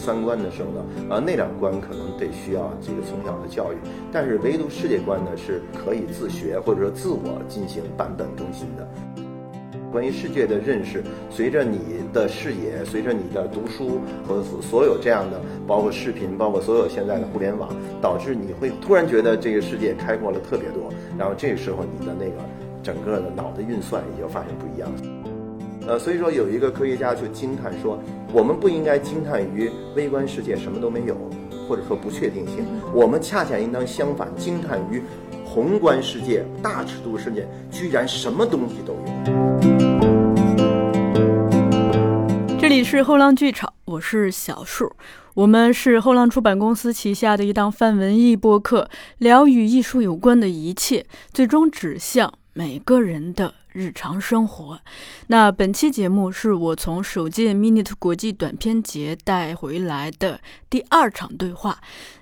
三观的时候呢，呃，那两关可能得需要这个从小的教育，但是唯独世界观呢是可以自学或者说自我进行版本更新的。关于世界的认识，随着你的视野，随着你的读书和所有这样的，包括视频，包括所有现在的互联网，导致你会突然觉得这个世界开阔了特别多。然后这时候，你的那个整个的脑的运算也就发生不一样。呃，所以说有一个科学家就惊叹说，我们不应该惊叹于微观世界什么都没有，或者说不确定性，我们恰恰应当相反，惊叹于宏观世界、大尺度世界居然什么东西都有。这里是后浪剧场，我是小树，我们是后浪出版公司旗下的一档泛文艺播客，聊与艺术有关的一切，最终指向每个人的。日常生活，那本期节目是我从首届 Minute 国际短片节带回来的第二场对话，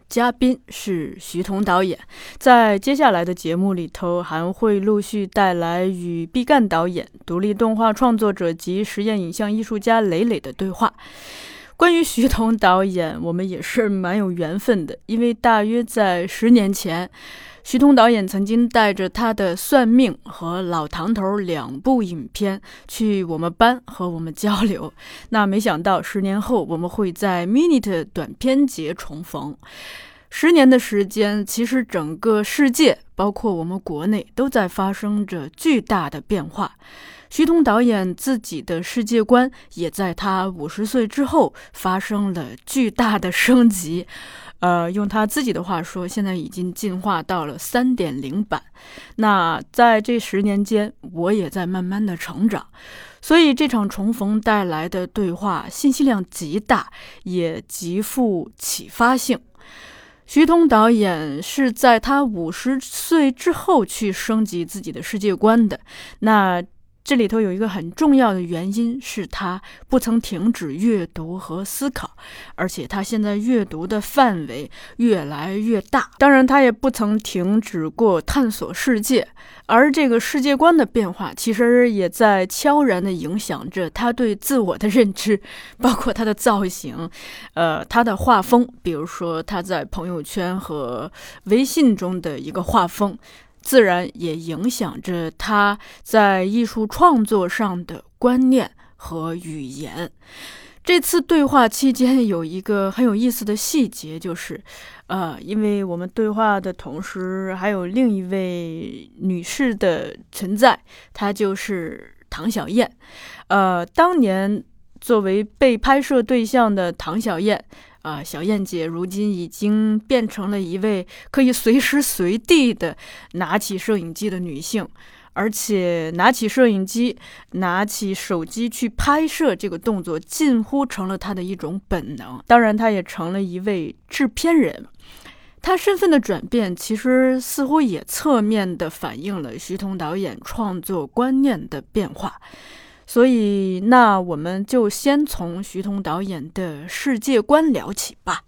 嘉宾是徐彤导演。在接下来的节目里头，还会陆续带来与毕赣导演、独立动画创作者及实验影像艺术家磊磊的对话。关于徐彤导演，我们也是蛮有缘分的，因为大约在十年前。徐通导演曾经带着他的《算命》和《老唐头》两部影片去我们班和我们交流。那没想到十年后我们会在 Minute 短片节重逢。十年的时间，其实整个世界，包括我们国内，都在发生着巨大的变化。徐通导演自己的世界观也在他五十岁之后发生了巨大的升级。呃，用他自己的话说，现在已经进化到了三点零版。那在这十年间，我也在慢慢的成长，所以这场重逢带来的对话信息量极大，也极富启发性。徐通导演是在他五十岁之后去升级自己的世界观的。那。这里头有一个很重要的原因，是他不曾停止阅读和思考，而且他现在阅读的范围越来越大。当然，他也不曾停止过探索世界，而这个世界观的变化，其实也在悄然地影响着他对自我的认知，包括他的造型，呃，他的画风，比如说他在朋友圈和微信中的一个画风。自然也影响着他在艺术创作上的观念和语言。这次对话期间有一个很有意思的细节，就是，呃，因为我们对话的同时还有另一位女士的存在，她就是唐小燕。呃，当年作为被拍摄对象的唐小燕。啊，小燕姐如今已经变成了一位可以随时随地的拿起摄影机的女性，而且拿起摄影机、拿起手机去拍摄这个动作，近乎成了她的一种本能。当然，她也成了一位制片人。她身份的转变，其实似乎也侧面的反映了徐彤导演创作观念的变化。所以，那我们就先从徐彤导演的世界观聊起吧。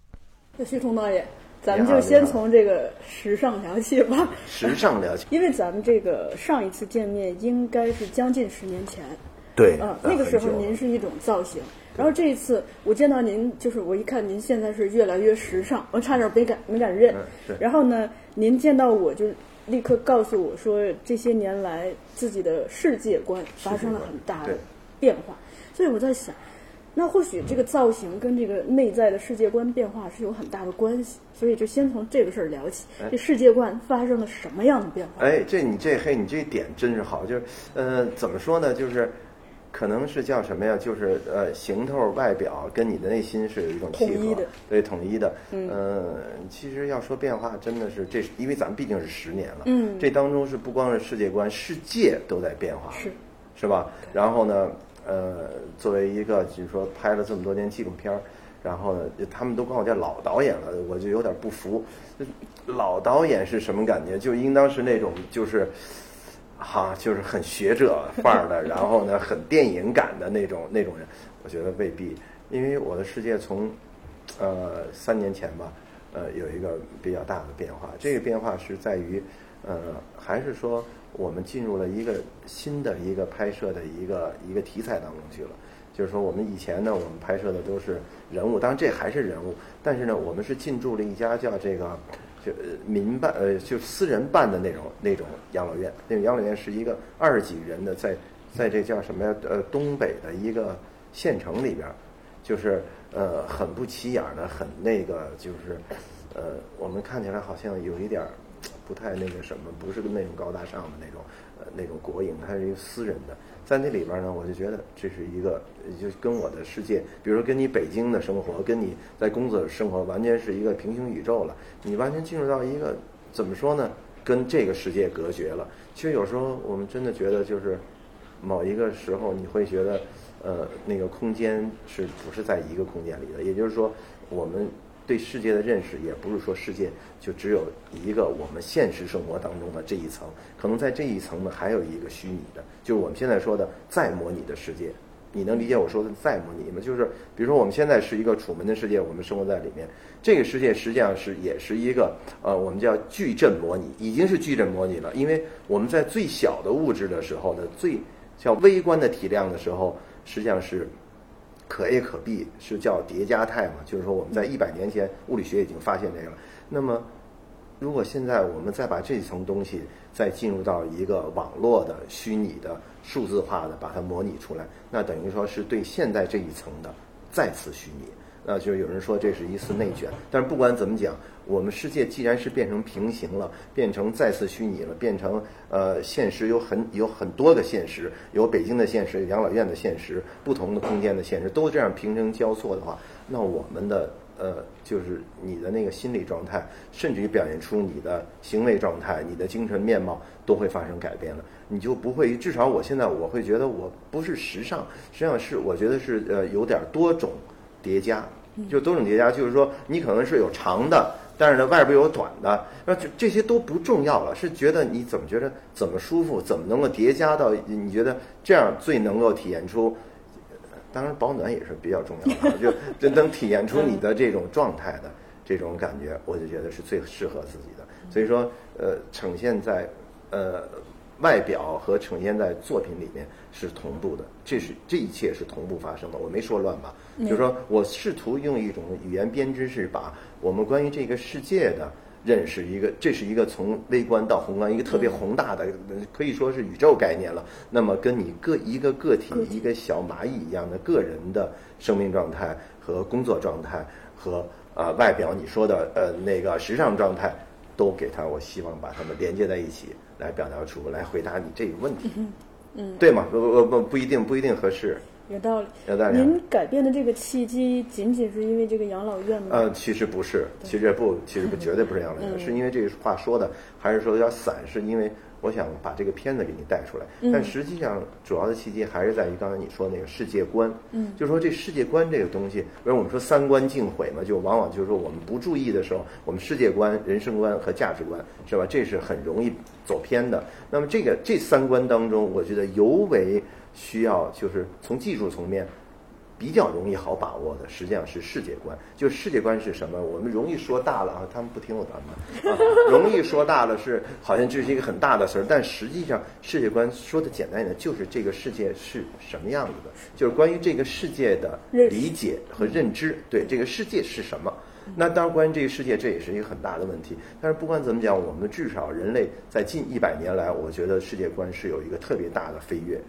那徐彤导演，咱们就先从这个时尚聊起吧。时尚聊起，因为咱们这个上一次见面应该是将近十年前。对，嗯，那个时候您是一种造型，然后这一次我见到您，就是我一看您现在是越来越时尚，我差点没敢没敢认。然后呢，您见到我就。立刻告诉我说，这些年来自己的世界观发生了很大的变化，所以我在想，那或许这个造型跟这个内在的世界观变化是有很大的关系，所以就先从这个事儿聊起。这世界观发生了什么样的变化？哎，这你这嘿，你这点真是好，就是，呃，怎么说呢？就是。可能是叫什么呀？就是呃，行头、外表跟你的内心是有一种契合，对，统一的。嗯，其实要说变化，真的是这，因为咱们毕竟是十年了。嗯，这当中是不光是世界观，世界都在变化，是是吧？然后呢，呃，作为一个就是说拍了这么多年纪录片儿，然后呢，他们都管我叫老导演了，我就有点不服。老导演是什么感觉？就应当是那种就是。哈，就是很学者范儿的，然后呢，很电影感的那种那种人，我觉得未必，因为我的世界从，呃，三年前吧，呃，有一个比较大的变化。这个变化是在于，呃，还是说我们进入了一个新的一个拍摄的一个一个题材当中去了。就是说我们以前呢，我们拍摄的都是人物，当然这还是人物，但是呢，我们是进驻了一家叫这个就民办呃就私人办的那种那种养老院，那种养老院是一个二十几人的，在在这叫什么呀？呃，东北的一个县城里边，就是呃很不起眼的，很那个就是呃我们看起来好像有一点不太那个什么，不是那种高大上的那种呃那种国营，它是一个私人的。在那里边呢，我就觉得这是一个，就跟我的世界，比如说跟你北京的生活，跟你在工作生活，完全是一个平行宇宙了。你完全进入到一个怎么说呢？跟这个世界隔绝了。其实有时候我们真的觉得，就是某一个时候，你会觉得，呃，那个空间是不是在一个空间里的？也就是说，我们。对世界的认识也不是说世界就只有一个我们现实生活当中的这一层，可能在这一层呢还有一个虚拟的，就是我们现在说的再模拟的世界。你能理解我说的再模拟吗？就是比如说我们现在是一个楚门的世界，我们生活在里面，这个世界实际上是也是一个呃我们叫矩阵模拟，已经是矩阵模拟了。因为我们在最小的物质的时候的最叫微观的体量的时候，实际上是。可 A 可 B 是叫叠加态嘛？就是说我们在一百年前物理学已经发现这个了。那么，如果现在我们再把这一层东西再进入到一个网络的虚拟的数字化的把它模拟出来，那等于说是对现在这一层的再次虚拟。那就是有人说这是一次内卷，但是不管怎么讲，我们世界既然是变成平行了，变成再次虚拟了，变成呃现实有很有很多个现实，有北京的现实，有养老院的现实，不同的空间的现实都这样平成交错的话，那我们的呃就是你的那个心理状态，甚至于表现出你的行为状态、你的精神面貌都会发生改变了，你就不会至少我现在我会觉得我不是时尚，实际上是我觉得是呃有点多种。叠加，就多种叠加，就是说你可能是有长的，但是呢外边有短的，那这这些都不重要了，是觉得你怎么觉得怎么舒服，怎么能够叠加到你觉得这样最能够体验出，当然保暖也是比较重要的，就就能体验出你的这种状态的这种感觉，我就觉得是最适合自己的。所以说，呃，呈现在呃。外表和呈现在作品里面是同步的，这是这一切是同步发生的。我没说乱吧？就是说我试图用一种语言编织，是把我们关于这个世界的认识，一个这是一个从微观到宏观，一个特别宏大的，可以说是宇宙概念了。那么跟你个一个个体一个小蚂蚁一样的个人的生命状态和工作状态和呃外表你说的呃那个时尚状态。都给他，我希望把它们连接在一起，来表达出来回答你这个问题，嗯，对吗？不不不不一定不一定合适，有道理，有道理。您改变的这个契机，仅仅是因为这个养老院吗？呃，其实不是，其实不，其实不，绝对不是养老院，是因为这个话说的，还是说有点散，是因为。我想把这个片子给你带出来，但实际上主要的契机还是在于刚才你说那个世界观，嗯，就说这世界观这个东西，为我们说三观尽毁嘛，就往往就是说我们不注意的时候，我们世界观、人生观和价值观是吧？这是很容易走偏的。那么这个这三观当中，我觉得尤为需要就是从技术层面。比较容易好把握的，实际上是世界观。就世界观是什么？我们容易说大了啊，他们不听我的嘛。容易说大了是好像这是一个很大的事儿，但实际上世界观说的简单一点，就是这个世界是什么样子的，就是关于这个世界的理解和认知。对这个世界是什么？那当然，关于这个世界，这也是一个很大的问题。但是不管怎么讲，我们至少人类在近一百年来，我觉得世界观是有一个特别大的飞跃。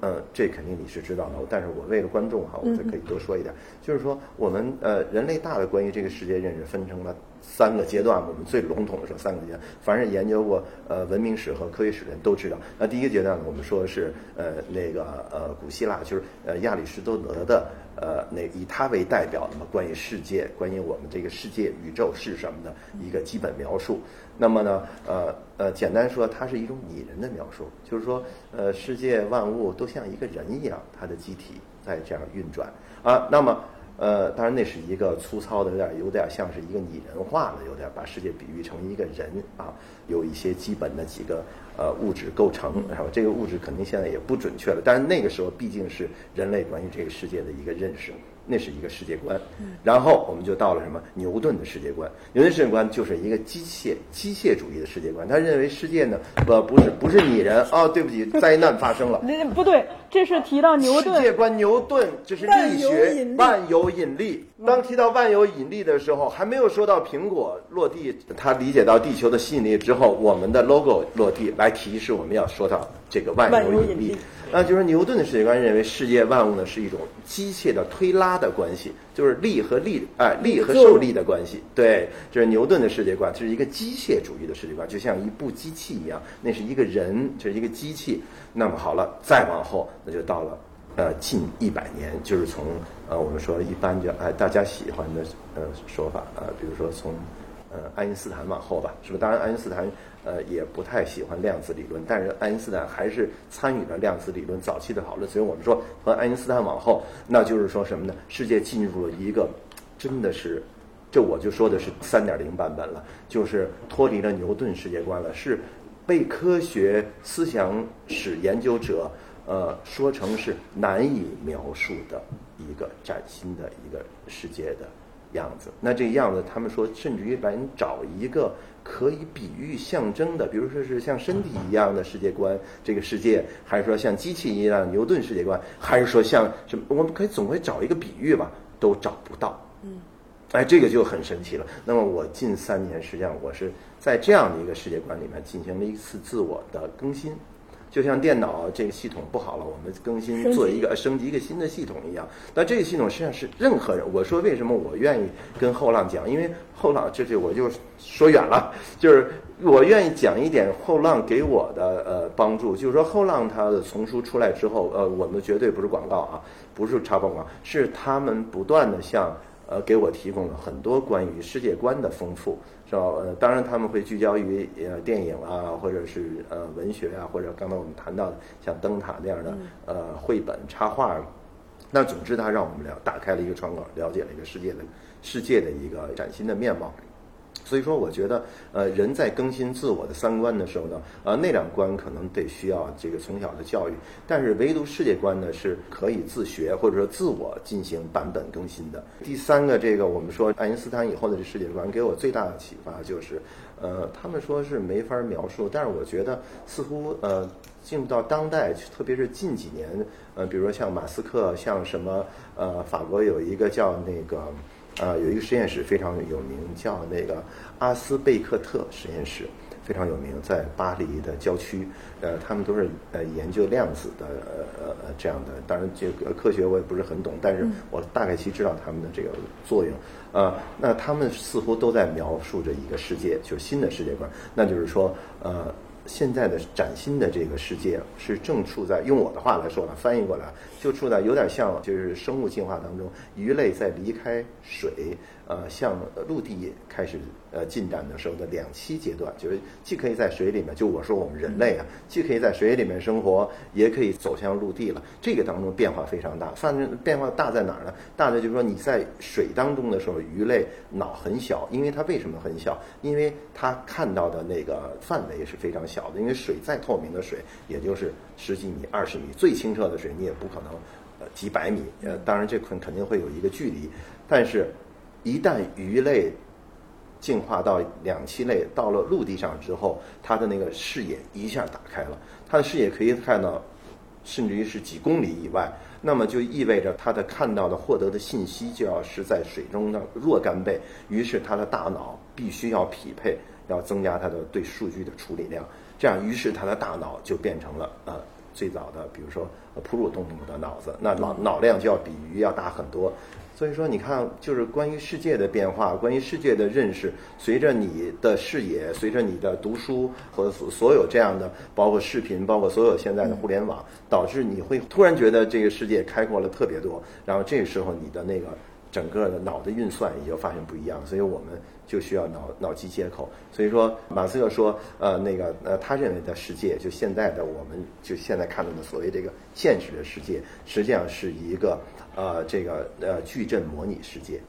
嗯，这肯定你是知道的，但是我为了观众哈，我再可以多说一点，就是说我们呃人类大的关于这个世界认识分成了三个阶段，我们最笼统的说三个阶段，凡是研究过呃文明史和科学史的人都知道。那第一个阶段呢，我们说的是呃那个呃古希腊，就是呃亚里士多德的。呃，那以它为代表，那么关于世界，关于我们这个世界、宇宙是什么的一个基本描述。那么呢，呃呃，简单说，它是一种拟人的描述，就是说，呃，世界万物都像一个人一样，它的机体在这样运转啊。那么，呃，当然那是一个粗糙的，有点有点像是一个拟人化的，有点把世界比喻成一个人啊，有一些基本的几个呃物质构成，然后这个物质肯定现在也不准确了，但是那个时候毕竟是人类关于这个世界的一个认识。那是一个世界观，然后我们就到了什么牛顿的世界观。牛顿世界观就是一个机械机械主义的世界观。他认为世界呢，不不是不是拟人啊，对不起，灾难发生了。那 不对，这是提到牛顿世界观。牛顿这是力学万有引力。当提到万有引力的时候，还没有说到苹果落地，他理解到地球的吸引力之后，我们的 logo 落地来提示我们要说到这个万有引力。那就是牛顿的世界观认为世界万物呢是一种机械的推拉的关系，就是力和力，哎，力和受力的关系。对，这是牛顿的世界观，这是一个机械主义的世界观，就像一部机器一样，那是一个人，这是一个机器。那么好了，再往后，那就到了呃近一百年，就是从呃我们说一般就哎大家喜欢的呃说法啊，比如说从呃爱因斯坦往后吧，是不？当然爱因斯坦。呃，也不太喜欢量子理论，但是爱因斯坦还是参与了量子理论早期的讨论。所以我们说，和爱因斯坦往后，那就是说什么呢？世界进入了一个，真的是，这我就说的是三点零版本了，就是脱离了牛顿世界观了，是被科学思想史研究者呃说成是难以描述的一个崭新的一个世界的样子。那这个样子，他们说，甚至于把你找一个。可以比喻象征的，比如说是像身体一样的世界观，这个世界，还是说像机器一样牛顿世界观，还是说像什么？我们可以总会找一个比喻吧，都找不到。嗯，哎，这个就很神奇了。那么我近三年实际上我是在这样的一个世界观里面进行了一次自我的更新。就像电脑这个系统不好了，我们更新做一个升级一个新的系统一样。那这个系统实际上是任何人，我说为什么我愿意跟后浪讲？因为后浪这这我就说远了，就是我愿意讲一点后浪给我的呃帮助。就是说后浪它的丛书出来之后，呃，我们绝对不是广告啊，不是插广告，是他们不断的向。呃，给我提供了很多关于世界观的丰富，是吧？呃，当然他们会聚焦于呃电影啊，或者是呃文学啊，或者刚才我们谈到的像灯塔那样的呃绘本插画。那总之，它让我们了打开了一个窗口，了解了一个世界的世界的一个崭新的面貌。所以说，我觉得，呃，人在更新自我的三观的时候呢，呃，那两观可能得需要这个从小的教育，但是唯独世界观呢是可以自学或者说自我进行版本更新的。第三个，这个我们说爱因斯坦以后的这世界观给我最大的启发就是，呃，他们说是没法描述，但是我觉得似乎呃进入到当代，特别是近几年，呃，比如说像马斯克，像什么呃，法国有一个叫那个。啊，有一个实验室非常有名，叫那个阿斯贝克特实验室，非常有名，在巴黎的郊区。呃，他们都是呃研究量子的呃呃这样的。当然，这个科学我也不是很懂，但是我大概其知道他们的这个作用。呃，那他们似乎都在描述着一个世界，就是新的世界观，那就是说，呃。现在的崭新的这个世界是正处在用我的话来说呢，翻译过来就处在有点像就是生物进化当中，鱼类在离开水。呃，向陆地开始呃进展的时候的两栖阶段，就是既可以在水里面，就我说我们人类啊，既可以在水里面生活，也可以走向陆地了。这个当中变化非常大，反正变化大在哪儿呢？大的就是说你在水当中的时候，鱼类脑很小，因为它为什么很小？因为它看到的那个范围是非常小的，因为水再透明的水，也就是十几米、二十米，最清澈的水你也不可能呃几百米。呃，当然这肯肯定会有一个距离，但是。一旦鱼类进化到两栖类，到了陆地上之后，它的那个视野一下打开了，它的视野可以看到，甚至于是几公里以外。那么就意味着它的看到的、获得的信息就要是在水中的若干倍。于是它的大脑必须要匹配，要增加它的对数据的处理量。这样，于是它的大脑就变成了呃最早的，比如说哺乳动物的脑子，那脑脑量就要比鱼要大很多。所以说，你看，就是关于世界的变化，关于世界的认识，随着你的视野，随着你的读书和所有这样的，包括视频，包括所有现在的互联网，导致你会突然觉得这个世界开阔了特别多。然后这时候，你的那个整个的脑的运算也就发生不一样。所以我们就需要脑脑机接口。所以说，马斯克说，呃，那个呃，他认为的世界，就现在的我们就现在看到的所谓这个现实的世界，实际上是一个。呃，这个呃矩阵模拟世界，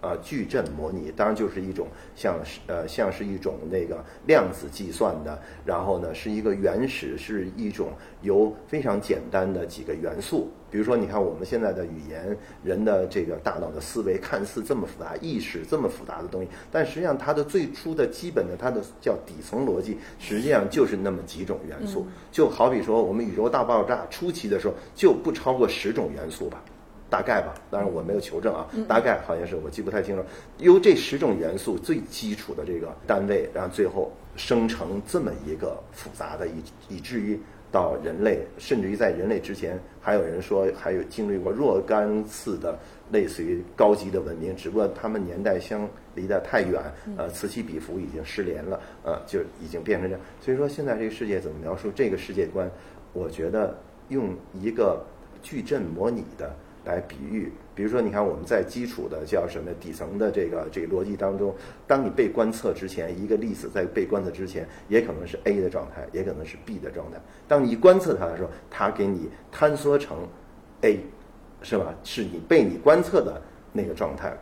啊矩阵模拟，当然就是一种像是呃像是一种那个量子计算的，然后呢是一个原始，是一种由非常简单的几个元素。比如说，你看我们现在的语言，人的这个大脑的思维看似这么复杂，意识这么复杂的东西，但实际上它的最初的基本的它的叫底层逻辑，实际上就是那么几种元素。就好比说，我们宇宙大爆炸初期的时候就不超过十种元素吧，大概吧，当然我没有求证啊，大概好像是我记不太清楚。由这十种元素最基础的这个单位，然后最后生成这么一个复杂的，以以至于。到人类，甚至于在人类之前，还有人说还有经历过若干次的类似于高级的文明，只不过他们年代相离得太远，呃，此起彼伏已经失联了，呃，就已经变成这样。所以说，现在这个世界怎么描述这个世界观？我觉得用一个矩阵模拟的。来比喻，比如说，你看我们在基础的叫什么底层的这个这个逻辑当中，当你被观测之前，一个粒子在被观测之前，也可能是 A 的状态，也可能是 B 的状态。当你观测它的时候，它给你坍缩成 A，是吧？是你被你观测的那个状态。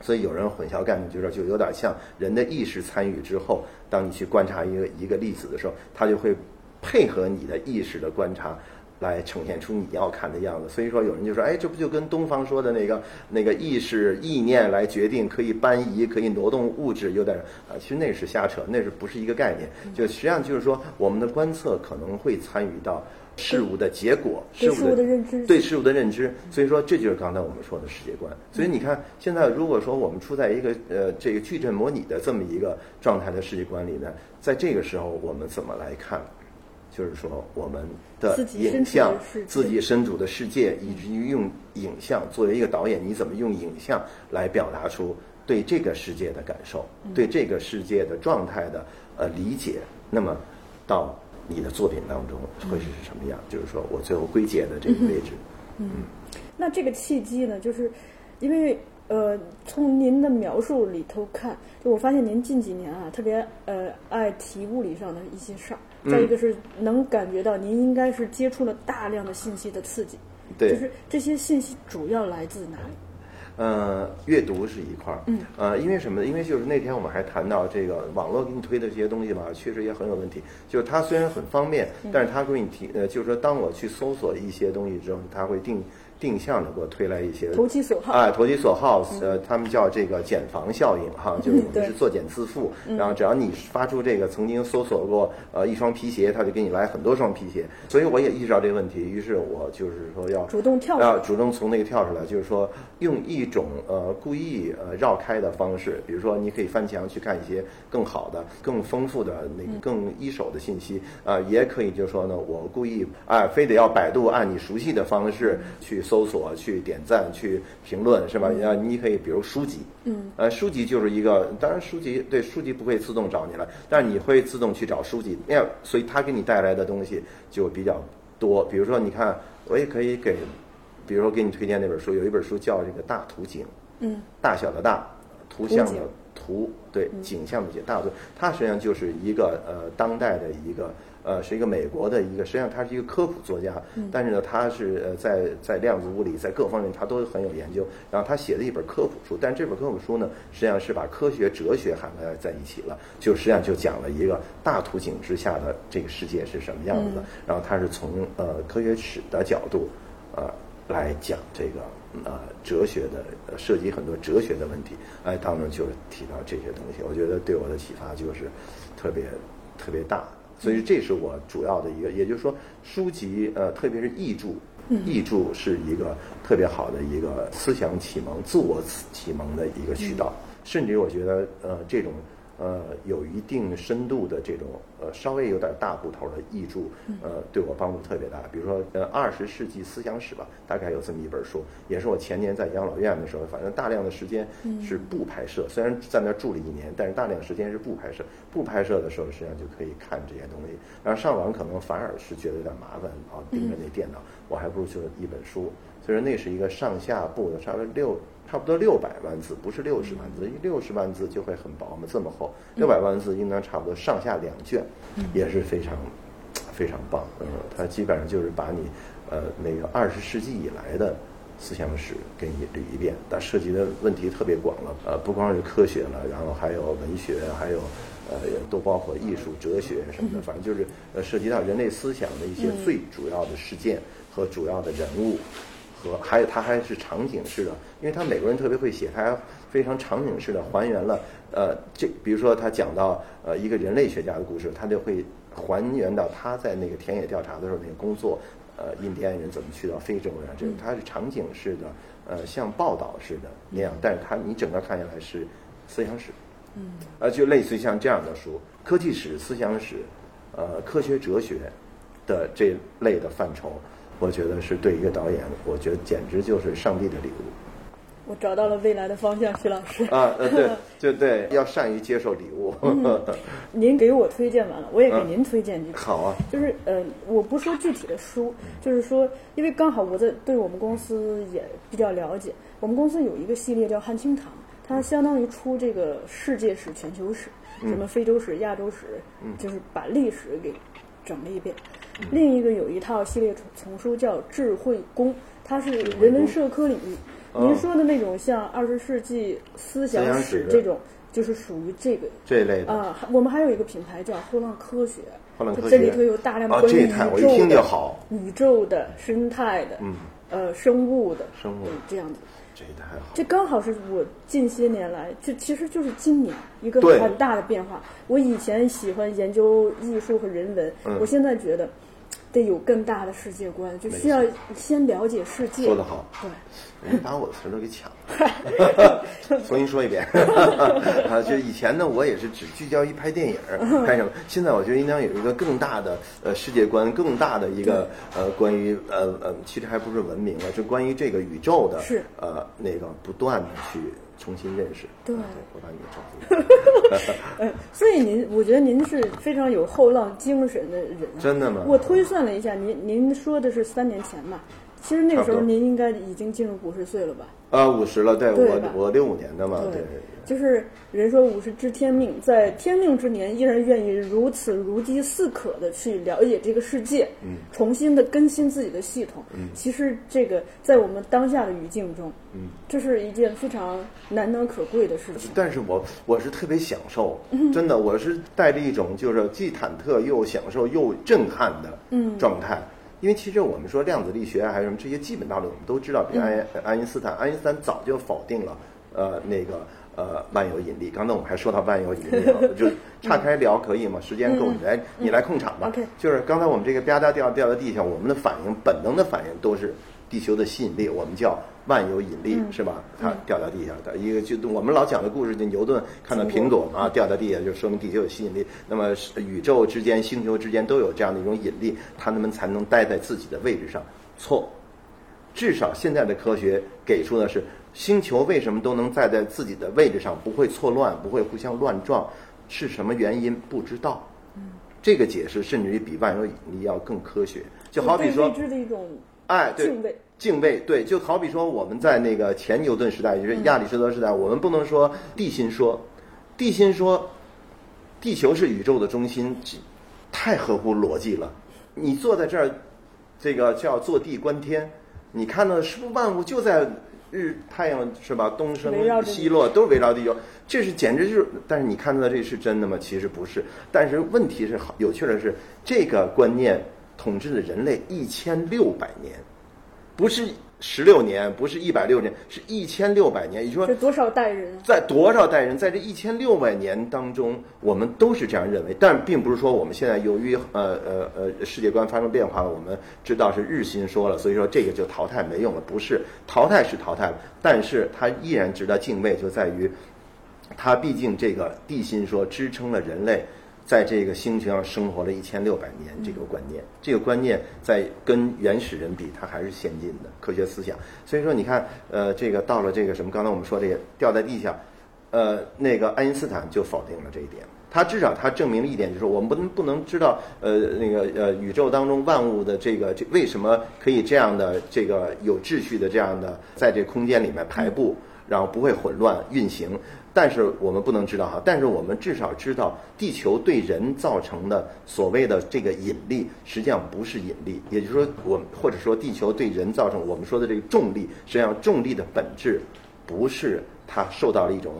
所以有人混淆概念，就是就有点像人的意识参与之后，当你去观察一个一个粒子的时候，它就会配合你的意识的观察。来呈现出你要看的样子，所以说有人就说，哎，这不就跟东方说的那个那个意识意念来决定可以搬移、可以挪动物质有点啊，其实那是瞎扯，那是不是一个概念？就实际上就是说，我们的观测可能会参与到事物的结果、事物的认知、对事物的认知。所以说，这就是刚才我们说的世界观。所以你看，现在如果说我们处在一个呃这个矩阵模拟的这么一个状态的世界观里呢，在这个时候我们怎么来看？就是说，我们的影像，自己身处的世界，以至于用影像作为一个导演，你怎么用影像来表达出对这个世界的感受，对这个世界的状态的呃理解？那么，到你的作品当中会是什么样？就是说我最后归结的这个位置。嗯，那这个契机呢，就是因为。呃，从您的描述里头看，就我发现您近几年啊，特别呃爱提物理上的一些事儿。再一个是能感觉到您应该是接触了大量的信息的刺激。对。就是这些信息主要来自哪里？呃，阅读是一块儿。嗯。呃，因为什么呢？因为就是那天我们还谈到这个网络给你推的这些东西吧，确实也很有问题。就是它虽然很方便，但是它给你提呃，就是说当我去搜索一些东西之后，它会定。定向的给我推来一些投其所好，哎，投其所好，呃，他们叫这个减防效应哈，就是我们是作茧自缚，然后只要你发出这个曾经搜索过呃一双皮鞋，他就给你来很多双皮鞋，所以我也意识到这个问题，于是我就是说要主动跳，要主动从那个跳出来，就是说用一种呃故意呃绕开的方式，比如说你可以翻墙去看一些更好的、更丰富的那个更一手的信息啊，也可以就是说呢，我故意啊非得要百度按你熟悉的方式去。搜索去点赞去评论是吧？啊，你可以比如书籍，嗯，呃，书籍就是一个，当然书籍对书籍不会自动找你了，但是你会自动去找书籍，那样，所以它给你带来的东西就比较多。比如说，你看，我也可以给，比如说给你推荐那本书，有一本书叫这个大图景，嗯，大小的大，图像的图，对，景象的景，大图，它实际上就是一个呃当代的一个。呃，是一个美国的一个，实际上他是一个科普作家，但是呢，他是呃在在量子物理在各方面他都很有研究，然后他写的一本科普书，但这本科普书呢，实际上是把科学哲学涵盖在一起了，就实际上就讲了一个大图景之下的这个世界是什么样子的，然后他是从呃科学史的角度呃来讲这个呃哲学的涉及很多哲学的问题，哎，当中就是提到这些东西，我觉得对我的启发就是特别特别大。所以这是我主要的一个，也就是说，书籍呃，特别是译著，译著是一个特别好的一个思想启蒙、自我启蒙的一个渠道，甚至我觉得呃，这种。呃，有一定深度的这种呃，稍微有点大部头的译著，呃，对我帮助特别大。比如说，呃，二十世纪思想史吧，大概有这么一本书，也是我前年在养老院的时候，反正大量的时间是不拍摄，虽然在那住了一年，但是大量时间是不拍摄。不拍摄的时候，实际上就可以看这些东西。然后上网可能反而是觉得有点麻烦啊，盯着那电脑，我还不如就一本书。所以说，那是一个上下部的，差不多六。差不多六百万字，不是六十万字，六十万字就会很薄嘛，这么厚，六百万字应当差不多上下两卷，也是非常非常棒。嗯，它基本上就是把你呃那个二十世纪以来的思想史给你捋一遍，它涉及的问题特别广了，呃，不光是科学了，然后还有文学，还有呃，都包括艺术、哲学什么的，反正就是呃，涉及到人类思想的一些最主要的事件和主要的人物，和还有它还是场景式的，因为他美国人特别会写，他非常场景式的还原了呃，这比如说他讲到呃一个人类学家的故事，他就会还原到他在那个田野调查的时候那个工作。呃，印第安人怎么去到非洲呀？这个它是场景式的，呃，像报道似的那样，但是它你整个看下来是思想史，嗯，呃，就类似于像这样的书，科技史、思想史，呃，科学哲学的这类的范畴，我觉得是对一个导演，我觉得简直就是上帝的礼物。我找到了未来的方向，徐老师。啊，呃，对，就对，要善于接受礼物。您给我推荐完了，我也给您推荐几本。好啊。就是呃，我不说具体的书，就是说，因为刚好我在对我们公司也比较了解。我们公司有一个系列叫汉清堂，它相当于出这个世界史、全球史，什么非洲史、亚洲史，就是把历史给整了一遍。另一个有一套系列丛书叫《智慧宫》，它是人文社科领域。您说的那种像二十世纪思想史这种，就是属于这个这一类的啊。我们还有一个品牌叫后浪科学，后浪科学这里头有大量关于宇宙的、宇宙的、生态的，嗯，呃，生物的，生物这样子。这太好。这刚好是我近些年来，这其实就是今年一个很大的变化。我以前喜欢研究艺术和人文，我现在觉得。得有更大的世界观，就需要先了解世界。说得好，对，你把我的词都给抢了。重新说一遍 啊！就以前呢，我也是只聚焦于拍电影，拍什么？现在我觉得应当有一个更大的呃世界观，更大的一个呃关于呃呃，其实还不是文明了，是关于这个宇宙的，是呃那个不断的去。重新认识，对，我把你照顾。嗯，所以您，我觉得您是非常有后浪精神的人。真的吗？我推算了一下，您您说的是三年前吧？其实那个时候您应该已经进入五十岁了吧？啊，五十了，对，我我六五年的嘛，对。就是人说五十知天命，在天命之年依然愿意如此如饥似渴的去了解这个世界，嗯，重新的更新自己的系统，嗯，其实这个在我们当下的语境中，嗯，这是一件非常难能可贵的事情。但是我我是特别享受，真的，我是带着一种就是既忐忑又享受又震撼的状态，因为其实我们说量子力学还有什么这些基本道理我们都知道，比如爱爱因斯坦，爱因斯坦早就否定了，呃，那个。呃，万有引力。刚才我们还说到万有引力了，就岔开聊可以吗？时间够，你来你来控场吧。就是刚才我们这个吧嗒掉掉在地上，我们的反应本能的反应都是地球的吸引力，我们叫万有引力，是吧？它掉到地下的一个，就我们老讲的故事，就牛顿看到苹果嘛，掉到地下就说明地球有吸引力。那么宇宙之间、星球之间都有这样的一种引力，它们才能待在自己的位置上。错，至少现在的科学给出的是。星球为什么都能站在自己的位置上，不会错乱，不会互相乱撞？是什么原因？不知道。嗯，这个解释甚至于比万有引力要更科学。就好比说，未知的一种哎，对，敬畏，敬畏，对，就好比说我们在那个前牛顿时代，就是亚里士多德时代，我们不能说地心说，地心说，地球是宇宙的中心，太合乎逻辑了。你坐在这儿，这个叫坐地观天，你看到是不是万物就在？日太阳是吧？东升西落都是围绕地球，这是简直就是。但是你看到这是真的吗？其实不是。但是问题是好有趣的是，这个观念统治了人类一千六百年，不是。十六年不是一百六年，是一千六百年。也就是说，多少代人？在多少代人，在这一千六百年当中，我们都是这样认为。但并不是说我们现在由于呃呃呃世界观发生变化了，我们知道是日心说了，所以说这个就淘汰没用了。不是淘汰是淘汰了，但是它依然值得敬畏，就在于它毕竟这个地心说支撑了人类。在这个星球上生活了一千六百年，这个观念，这个观念在跟原始人比，它还是先进的科学思想。所以说，你看，呃，这个到了这个什么，刚才我们说这个掉在地下，呃，那个爱因斯坦就否定了这一点。他至少他证明了一点，就是我们不能不能知道，呃，那个呃，宇宙当中万物的这个这为什么可以这样的这个有秩序的这样的在这空间里面排布，然后不会混乱运行。但是我们不能知道哈，但是我们至少知道地球对人造成的所谓的这个引力，实际上不是引力，也就是说，我或者说地球对人造成我们说的这个重力，实际上重力的本质不是它受到了一种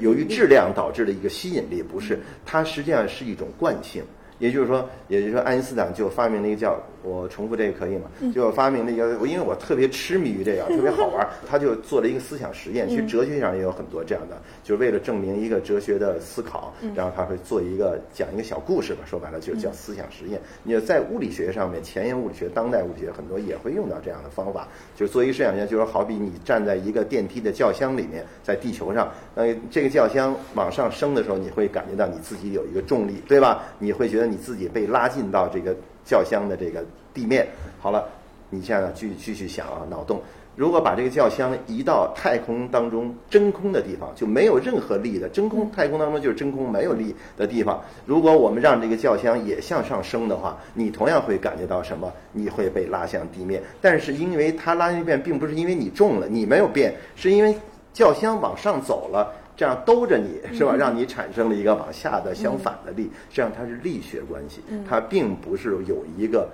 由于质量导致的一个吸引力，不是，它实际上是一种惯性。也就是说，也就是说，爱因斯坦就发明了一个叫。我重复这个可以吗？就发明了一个，我因为我特别痴迷于这个，特别好玩。他就做了一个思想实验，其实哲学上也有很多这样的，就是为了证明一个哲学的思考，然后他会做一个讲一个小故事吧。说白了就叫思想实验。你在物理学上面，前沿物理学、当代物理学很多也会用到这样的方法，就是做一个思想实验，就是好比你站在一个电梯的轿厢里面，在地球上，那，这个轿厢往上升的时候，你会感觉到你自己有一个重力，对吧？你会觉得你自己被拉进到这个。轿厢的这个地面好了，你现在继继续想啊，脑洞。如果把这个轿厢移到太空当中真空的地方，就没有任何力的真空，太空当中就是真空没有力的地方。如果我们让这个轿厢也向上升的话，你同样会感觉到什么？你会被拉向地面。但是因为它拉向地面，并不是因为你重了，你没有变，是因为轿厢往上走了。这样兜着你是吧？让你产生了一个往下的相反的力，实际上它是力学关系，它并不是有一个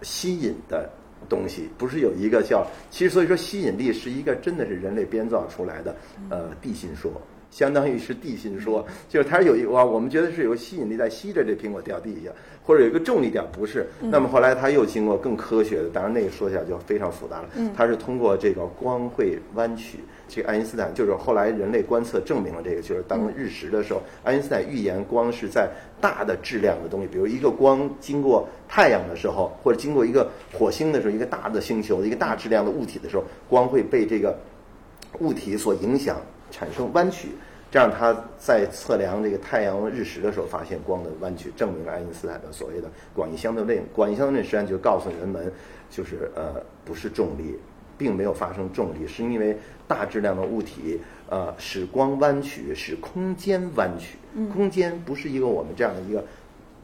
吸引的东西，不是有一个叫。其实所以说吸引力是一个真的是人类编造出来的呃地心说，相当于是地心说，就是它有一哇，我们觉得是有吸引力在吸着这苹果掉地下，或者有一个重力点，不是。那么后来它又经过更科学的，当然那个说起来就非常复杂了。它是通过这个光会弯曲。这个爱因斯坦就是后来人类观测证明了这个，就是当日食的时候，爱因斯坦预言光是在大的质量的东西，比如一个光经过太阳的时候，或者经过一个火星的时候，一个大的星球、一个大质量的物体的时候，光会被这个物体所影响，产生弯曲。这样他在测量这个太阳日食的时候，发现光的弯曲，证明了爱因斯坦的所谓的广义相对论。广义相对论实际上就告诉人们，就是呃，不是重力。并没有发生重力，是因为大质量的物体，呃，使光弯曲，使空间弯曲。空间不是一个我们这样的一个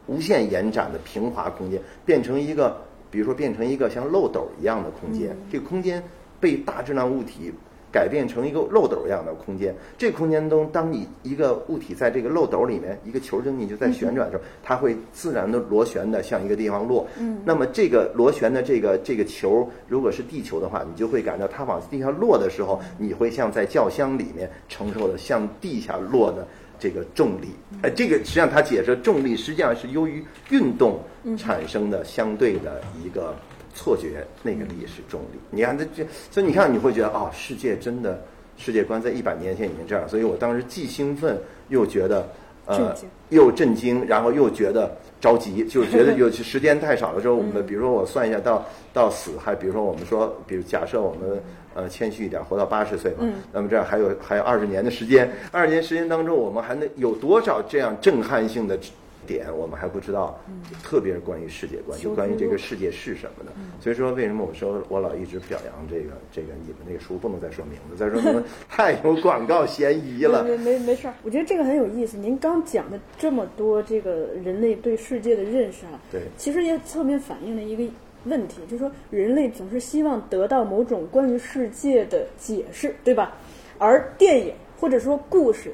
无限延展的平滑空间，变成一个，比如说变成一个像漏斗一样的空间。这个空间被大质量物体。改变成一个漏斗一样的空间，这空间中，当你一个物体在这个漏斗里面，一个球扔进去在旋转的时候，它会自然的螺旋的向一个地方落。嗯，那么这个螺旋的这个这个球，如果是地球的话，你就会感到它往地下落的时候，你会像在轿厢里面承受的向地下落的这个重力。哎，这个实际上它解释重力实际上是由于运动产生的相对的一个。错觉，那个力是重力。你看，这这，所以你看，你会觉得，哦，世界真的世界观在一百年前已经这样。所以我当时既兴奋又觉得，呃，又震惊，然后又觉得着急，就是觉得 有时间太少的时候，我们比如说我算一下，到到死，还比如说我们说，比如假设我们呃谦虚一点，活到八十岁嘛，那么这样还有还有二十年的时间，二十年时间当中，我们还能有多少这样震撼性的？点我们还不知道，特别是关于世界观，就关于这个世界是什么的。所以说，为什么我说我老一直表扬这个这个你们那个书不能再说名字，再说名字 太有广告嫌疑了。没没没事儿，我觉得这个很有意思。您刚讲的这么多，这个人类对世界的认识啊，对，其实也侧面反映了一个问题，就是说人类总是希望得到某种关于世界的解释，对吧？而电影或者说故事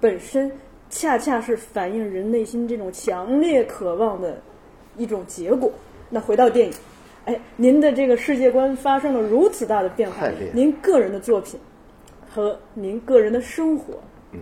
本身。恰恰是反映人内心这种强烈渴望的一种结果。那回到电影，哎，您的这个世界观发生了如此大的变化，您个人的作品和您个人的生活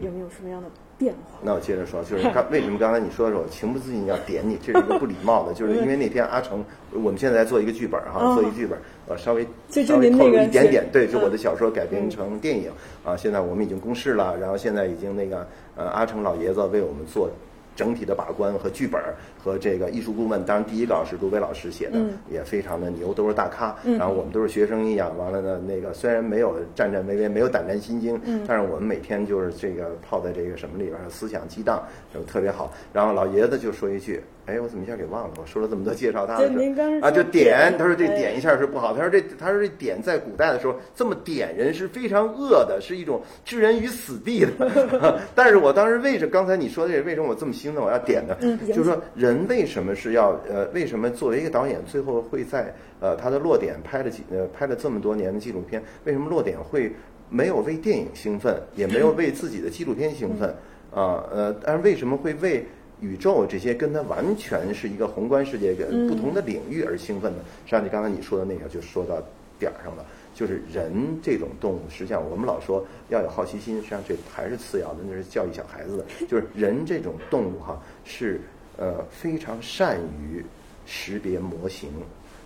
有没有什么样的变化？那我接着说，就是刚为什么刚才你说的时候情不自禁要点你，这是一个不礼貌的，就是因为那天阿成，我们现在在做一个剧本哈，做一剧本，呃，稍微稍微透露一点点，对，就我的小说改编成电影啊，现在我们已经公示了，然后现在已经那个。呃，阿成老爷子为我们做整体的把关和剧本和这个艺术顾问，当然第一稿是杜威老师写的，也非常的牛，都是大咖。然后我们都是学生一样，完了呢，那个虽然没有战战巍巍，没有胆战心惊，但是我们每天就是这个泡在这个什么里边，思想激荡，就特别好。然后老爷子就说一句。哎，我怎么一下给忘了？我说了这么多介绍他的事啊，就点。他说这点一下是不好。他说这他说这点在古代的时候，这么点人是非常恶的，是一种置人于死地的。但是我当时为什么刚才你说的这为什么我这么兴奋我要点呢？就是说人为什么是要呃为什么作为一个导演最后会在呃他的落点拍了几呃拍了这么多年的纪录片，为什么落点会没有为电影兴奋，也没有为自己的纪录片兴奋啊，呃，但是为什么会为宇宙这些跟它完全是一个宏观世界、跟不同的领域而兴奋呢？实际上，你刚才你说的那个就说到点儿上了。就是人这种动物，实际上我们老说要有好奇心，实际上这还是次要的，那是教育小孩子的。就是人这种动物哈，是呃非常善于识别模型，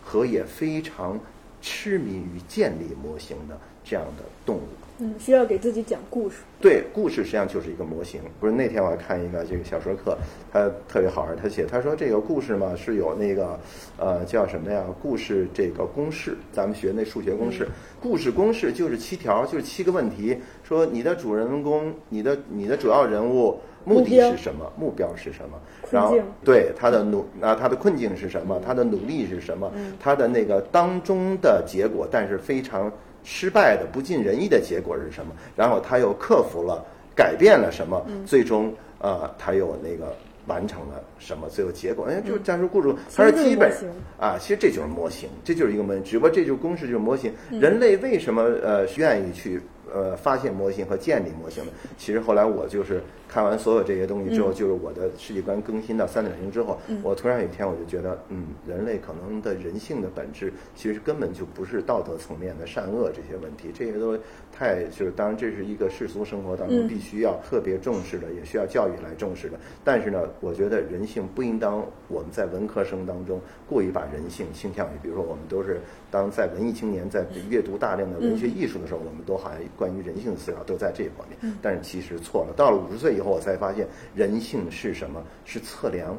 和也非常痴迷于建立模型的这样的动物。嗯，需要给自己讲故事。对，故事实际上就是一个模型。不是那天我还看一个这个小说课，他特别好玩，他写他说这个故事嘛是有那个呃叫什么呀？故事这个公式，咱们学那数学公式，故事公式就是七条，就是七个问题。说你的主人公，你的你的主要人物目的是什么？目标是什么？然后对他的努啊他的困境是什么？他的努力是什么？他的那个当中的结果，但是非常。失败的不尽人意的结果是什么？然后他又克服了，改变了什么？最终，呃，他又那个完成了什么？最后结果，哎，就战术故事，它是基本啊，其实这就是模型，这就是一个模型，只不过这就是公式，就是模型。人类为什么呃愿意去？呃，发现模型和建立模型的，其实后来我就是看完所有这些东西之后，就是我的世界观更新到三点零之后，我突然有一天我就觉得，嗯，人类可能的人性的本质其实根本就不是道德层面的善恶这些问题，这些都太就是当然这是一个世俗生活当中必须要特别重视的，也需要教育来重视的。但是呢，我觉得人性不应当我们在文科生当中过于把人性倾向于，比如说我们都是当在文艺青年在阅读大量的文学艺术的时候，我们都好像。关于人性的思考都在这一方面，但是其实错了。到了五十岁以后，我才发现人性是什么？是测量。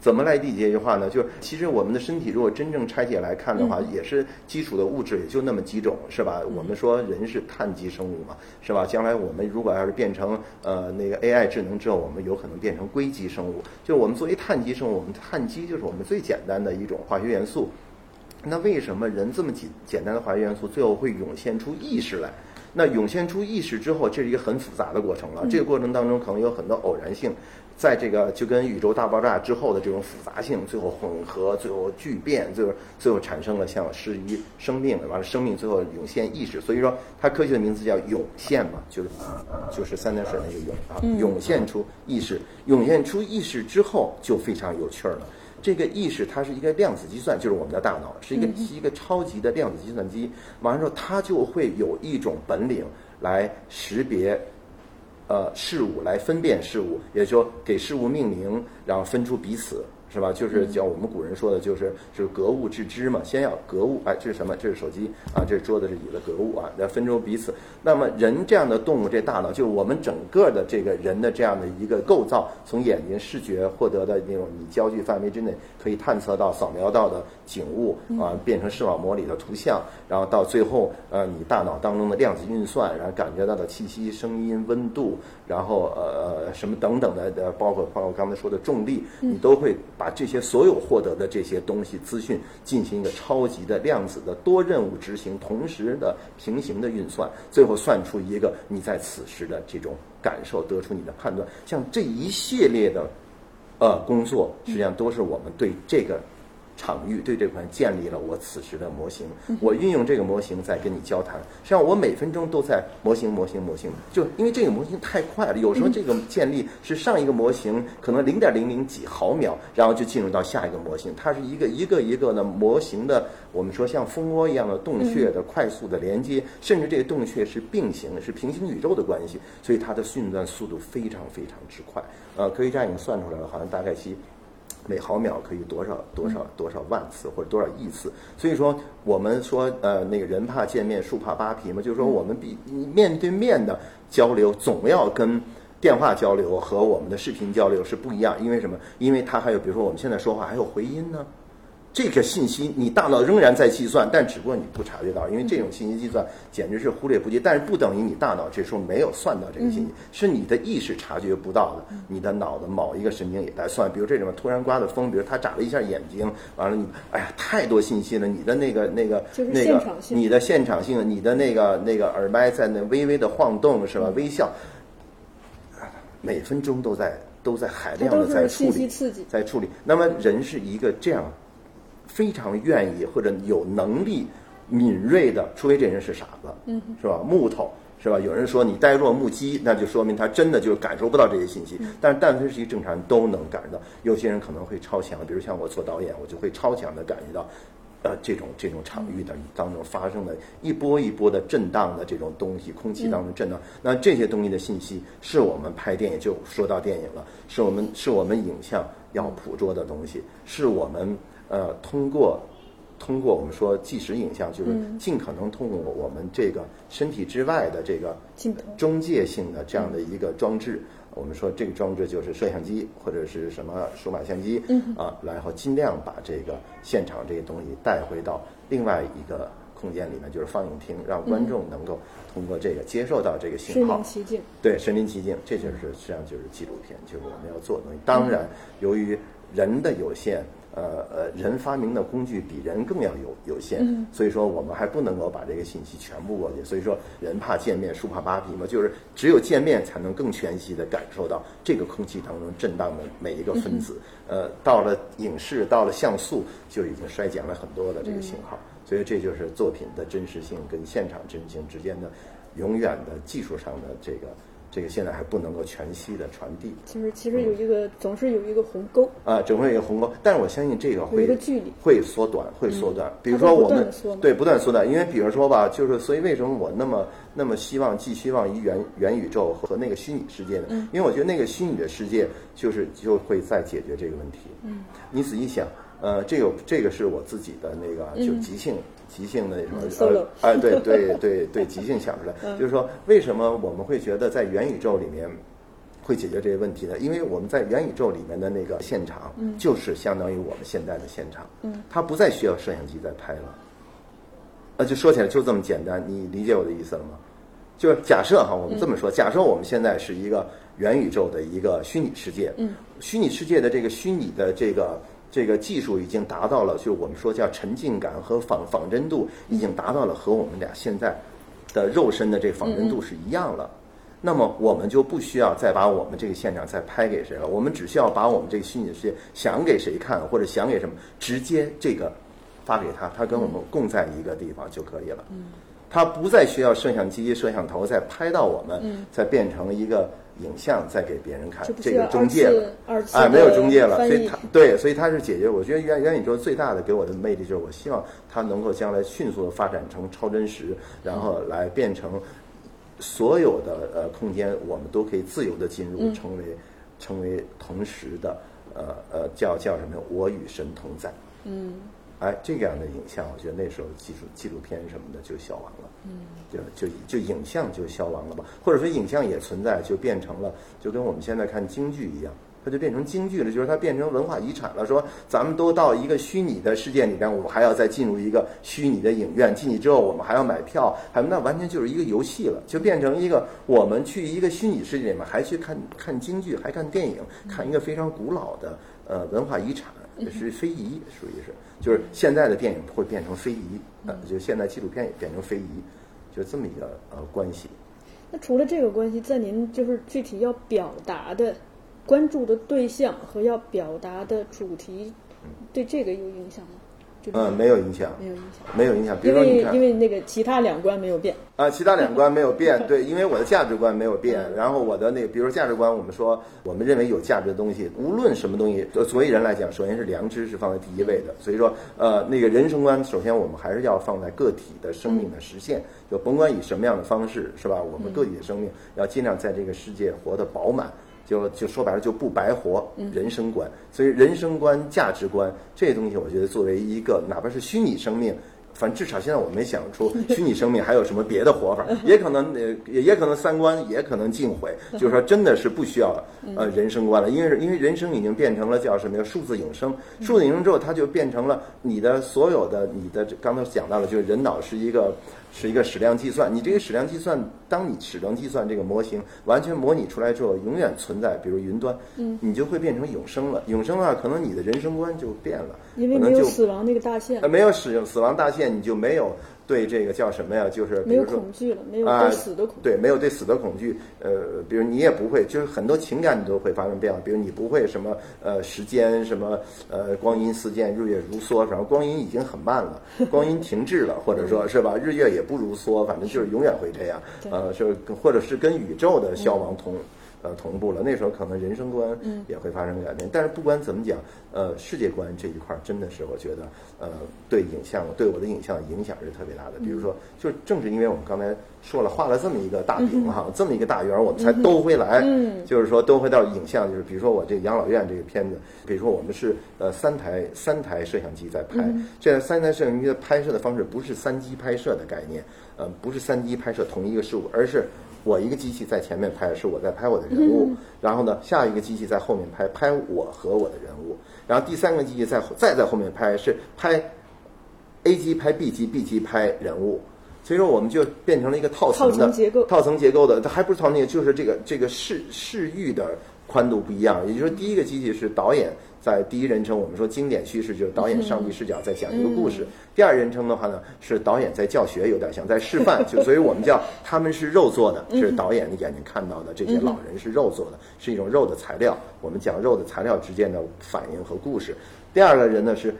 怎么来理解这句话呢？就是其实我们的身体如果真正拆解来看的话，也是基础的物质也就那么几种，是吧？我们说人是碳基生物嘛，是吧？将来我们如果要是变成呃那个 AI 智能之后，我们有可能变成硅基生物。就我们作为碳基生物，我们碳基就是我们最简单的一种化学元素。那为什么人这么简简单的化学元素，最后会涌现出意识来？那涌现出意识之后，这是一个很复杂的过程了。这个过程当中可能有很多偶然性，在这个就跟宇宙大爆炸之后的这种复杂性，最后混合，最后聚变，最后最后产生了像是一生命，完了生命最后涌现意识。所以说，它科学的名字叫涌现嘛，就是就是三点水那个涌啊，涌现出意识，涌现出意识之后就非常有趣儿了。这个意识它是一个量子计算，就是我们的大脑是一个是一个超级的量子计算机。完了之后，它就会有一种本领来识别，呃，事物来分辨事物，也就说给事物命名，然后分出彼此。是吧？就是叫我们古人说的，就是就是格物致知嘛。先要格物，哎，这是什么？这是手机啊，这是桌子，是椅子，格物啊，要分出彼此。那么人这样的动物，这大脑就是我们整个的这个人的这样的一个构造，从眼睛视觉获得的那种你焦距范围之内可以探测到、扫描到的景物啊，变成视网膜里的图像，然后到最后呃，你大脑当中的量子运算，然后感觉到的气息、声音、温度，然后呃什么等等的呃，包括包括刚才说的重力，你都会把。把这些所有获得的这些东西资讯进行一个超级的量子的多任务执行，同时的平行的运算，最后算出一个你在此时的这种感受，得出你的判断。像这一系列的呃工作，实际上都是我们对这个。场域对这款建立了我此时的模型，我运用这个模型在跟你交谈。实际上，我每分钟都在模型、模型、模型。就因为这个模型太快了，有时候这个建立是上一个模型可能零点零零几毫秒，然后就进入到下一个模型。它是一个一个一个的模型的，我们说像蜂窝一样的洞穴的快速的连接，甚至这个洞穴是并行的，是平行宇宙的关系，所以它的运算速度非常非常之快。呃，科学家已经算出来了，好像大概其。每毫秒可以多少多少多少万次或者多少亿次？所以说，我们说呃，那个人怕见面，树怕扒皮嘛，就是说我们比面对面的交流，总要跟电话交流和我们的视频交流是不一样。因为什么？因为它还有，比如说我们现在说话还有回音呢。这个信息你大脑仍然在计算，但只不过你不察觉到，因为这种信息计算简直是忽略不计。但是不等于你大脑这时候没有算到这个信息，是你的意识察觉不到的，你的脑的某一个神经也在算。比如这种突然刮的风，比如他眨了一下眼睛，完了你，哎呀，太多信息了，你的那个那个那个你的现场性，你的那个那个耳麦在那微微的晃动是吧？微笑，每分钟都在都在海量的在处理，在处理。那么人是一个这样。非常愿意或者有能力敏锐的，除非这人是傻子，嗯，是吧？木头。是吧？有人说你呆若木鸡，那就说明他真的就是感受不到这些信息。但是但凡是一个正常人都能感受到。有些人可能会超强，比如像我做导演，我就会超强的感觉到，呃，这种这种场域的当中发生的一波一波的震荡的这种东西，空气当中震荡。那这些东西的信息是我们拍电影就说到电影了，是我们是我们影像要捕捉的东西，是我们呃通过。通过我们说即时影像，就是尽可能通过我们这个身体之外的这个中介性的这样的一个装置，我们说这个装置就是摄像机或者是什么数码相机啊，然后尽量把这个现场这些东西带回到另外一个空间里面，就是放映厅，让观众能够通过这个接受到这个信号。身临其境。对，身临其境，这就是实际上就是纪录片，就是我们要做的东西。当然，由于人的有限。呃呃，人发明的工具比人更要有有限，所以说我们还不能够把这个信息全部过去。所以说，人怕见面，树怕扒皮嘛，就是只有见面才能更全息的感受到这个空气当中震荡的每一个分子。呃，到了影视，到了像素，就已经衰减了很多的这个信号。所以这就是作品的真实性跟现场真实性之间的永远的技术上的这个。这个现在还不能够全息的传递，其实其实有一个总是有一个鸿沟啊，总会有一个鸿沟，但是我相信这个会一个距离会缩短，会缩短。比如说我们对不断缩短，因为比如说吧，就是所以为什么我那么那么希望寄希望于元元宇宙和那个虚拟世界呢？因为我觉得那个虚拟的世界就是就会在解决这个问题。嗯，你仔细想，呃，这个这个是我自己的那个就即兴。即兴的那什么，哎，对对对对，即兴想出来，就是说，为什么我们会觉得在元宇宙里面会解决这些问题呢？因为我们在元宇宙里面的那个现场，就是相当于我们现在的现场，嗯，它不再需要摄像机在拍了，呃，就说起来就这么简单，你理解我的意思了吗？就是假设哈，我们这么说，假设我们现在是一个元宇宙的一个虚拟世界，嗯，虚拟世界的这个虚拟的这个。这个技术已经达到了，就是我们说叫沉浸感和仿仿真度，已经达到了和我们俩现在的肉身的这个仿真度是一样了。那么我们就不需要再把我们这个现场再拍给谁了，我们只需要把我们这个虚拟世界想给谁看或者想给什么，直接这个发给他，他跟我们共在一个地方就可以了。他不再需要摄像机、摄像头再拍到我们，再变成一个。影像再给别人看，这个中介了，哎，没有中介了，所以它对，所以它是解决。我觉得元元宇宙最大的给我的魅力就是，我希望它能够将来迅速的发展成超真实，然后来变成所有的呃空间，我们都可以自由的进入，成为成为同时的呃呃叫叫什么？我与神同在。嗯。哎，这样的影像，我觉得那时候技术纪录片什么的就消亡了，嗯，就就就影像就消亡了吧，或者说影像也存在，就变成了就跟我们现在看京剧一样，它就变成京剧了，就是它变成文化遗产了。说咱们都到一个虚拟的世界里边，我们还要再进入一个虚拟的影院，进去之后我们还要买票，还那完全就是一个游戏了，就变成一个我们去一个虚拟世界里面还去看看京剧，还看电影，看一个非常古老的呃文化遗产。也是非遗，属于是，就是现在的电影会变成非遗，呃，就现在纪录片也变成非遗，就这么一个呃关系。那除了这个关系，在您就是具体要表达的、关注的对象和要表达的主题，对这个有影响吗？嗯，没有影响，没有影响，没有影响。因为因为那个其他两观没有变啊，其他两观没有变，对，因为我的价值观没有变。然后我的那个，比如说价值观，我们说我们认为有价值的东西，无论什么东西，作为人来讲，首先是良知是放在第一位的。所以说，呃，那个人生观，首先我们还是要放在个体的生命的实现，就甭管以什么样的方式，是吧？我们个体的生命要尽量在这个世界活得饱满。就就说白了就不白活，人生观，所以人生观、价值观这些东西，我觉得作为一个哪怕是虚拟生命，反正至少现在我没想出 虚拟生命还有什么别的活法，也可能呃也也可能三观也可能尽毁，就是说真的是不需要呃人生观了，因为因为人生已经变成了叫什么呀数字永生，数字永生之后它就变成了你的所有的你的刚才讲到了，就是人脑是一个。是一个矢量计算，你这个矢量计算，当你矢量计算这个模型完全模拟出来之后，永远存在，比如云端，嗯，你就会变成永生了。永生的话，可能你的人生观就变了，因为没有死亡那个大限，呃，没有死死亡大限。你就没有。对这个叫什么呀？就是没有恐惧了，没有对死的恐惧。对，没有对死的恐惧。呃，比如你也不会，就是很多情感你都会发生变化。比如你不会什么呃时间什么呃光阴似箭，日月如梭，反正光阴已经很慢了，光阴停滞了，或者说是吧，日月也不如梭，反正就是永远会这样。呃，是或者是跟宇宙的消亡同。呃，同步了。那时候可能人生观也会发生改变。但是不管怎么讲，呃，世界观这一块真的是我觉得，呃，对影像对我的影像影响是特别大的。比如说，就正是因为我们刚才说了，画了这么一个大饼哈，这么一个大圆，我们才兜回来。就是说，兜回到影像，就是比如说我这养老院这个片子，比如说我们是呃三台三台摄像机在拍，这三台摄像机的拍摄的方式不是三机拍摄的概念，呃，不是三机拍摄同一个事物，而是。我一个机器在前面拍，是我在拍我的人物，然后呢，下一个机器在后面拍，拍我和我的人物，然后第三个机器在再在后面拍，是拍 A 机拍 B 机，B 机拍人物，所以说我们就变成了一个套层的结构，套层结构的，它还不是套层，就是这个这个视视域的宽度不一样，也就是说第一个机器是导演。在第一人称，我们说经典叙事就是导演上帝视角在讲一个故事。第二人称的话呢，是导演在教学，有点像在示范，就所以我们叫他们是肉做的，是导演的眼睛看到的这些老人是肉做的，是一种肉的材料。我们讲肉的材料之间的反应和故事。第二个人呢是。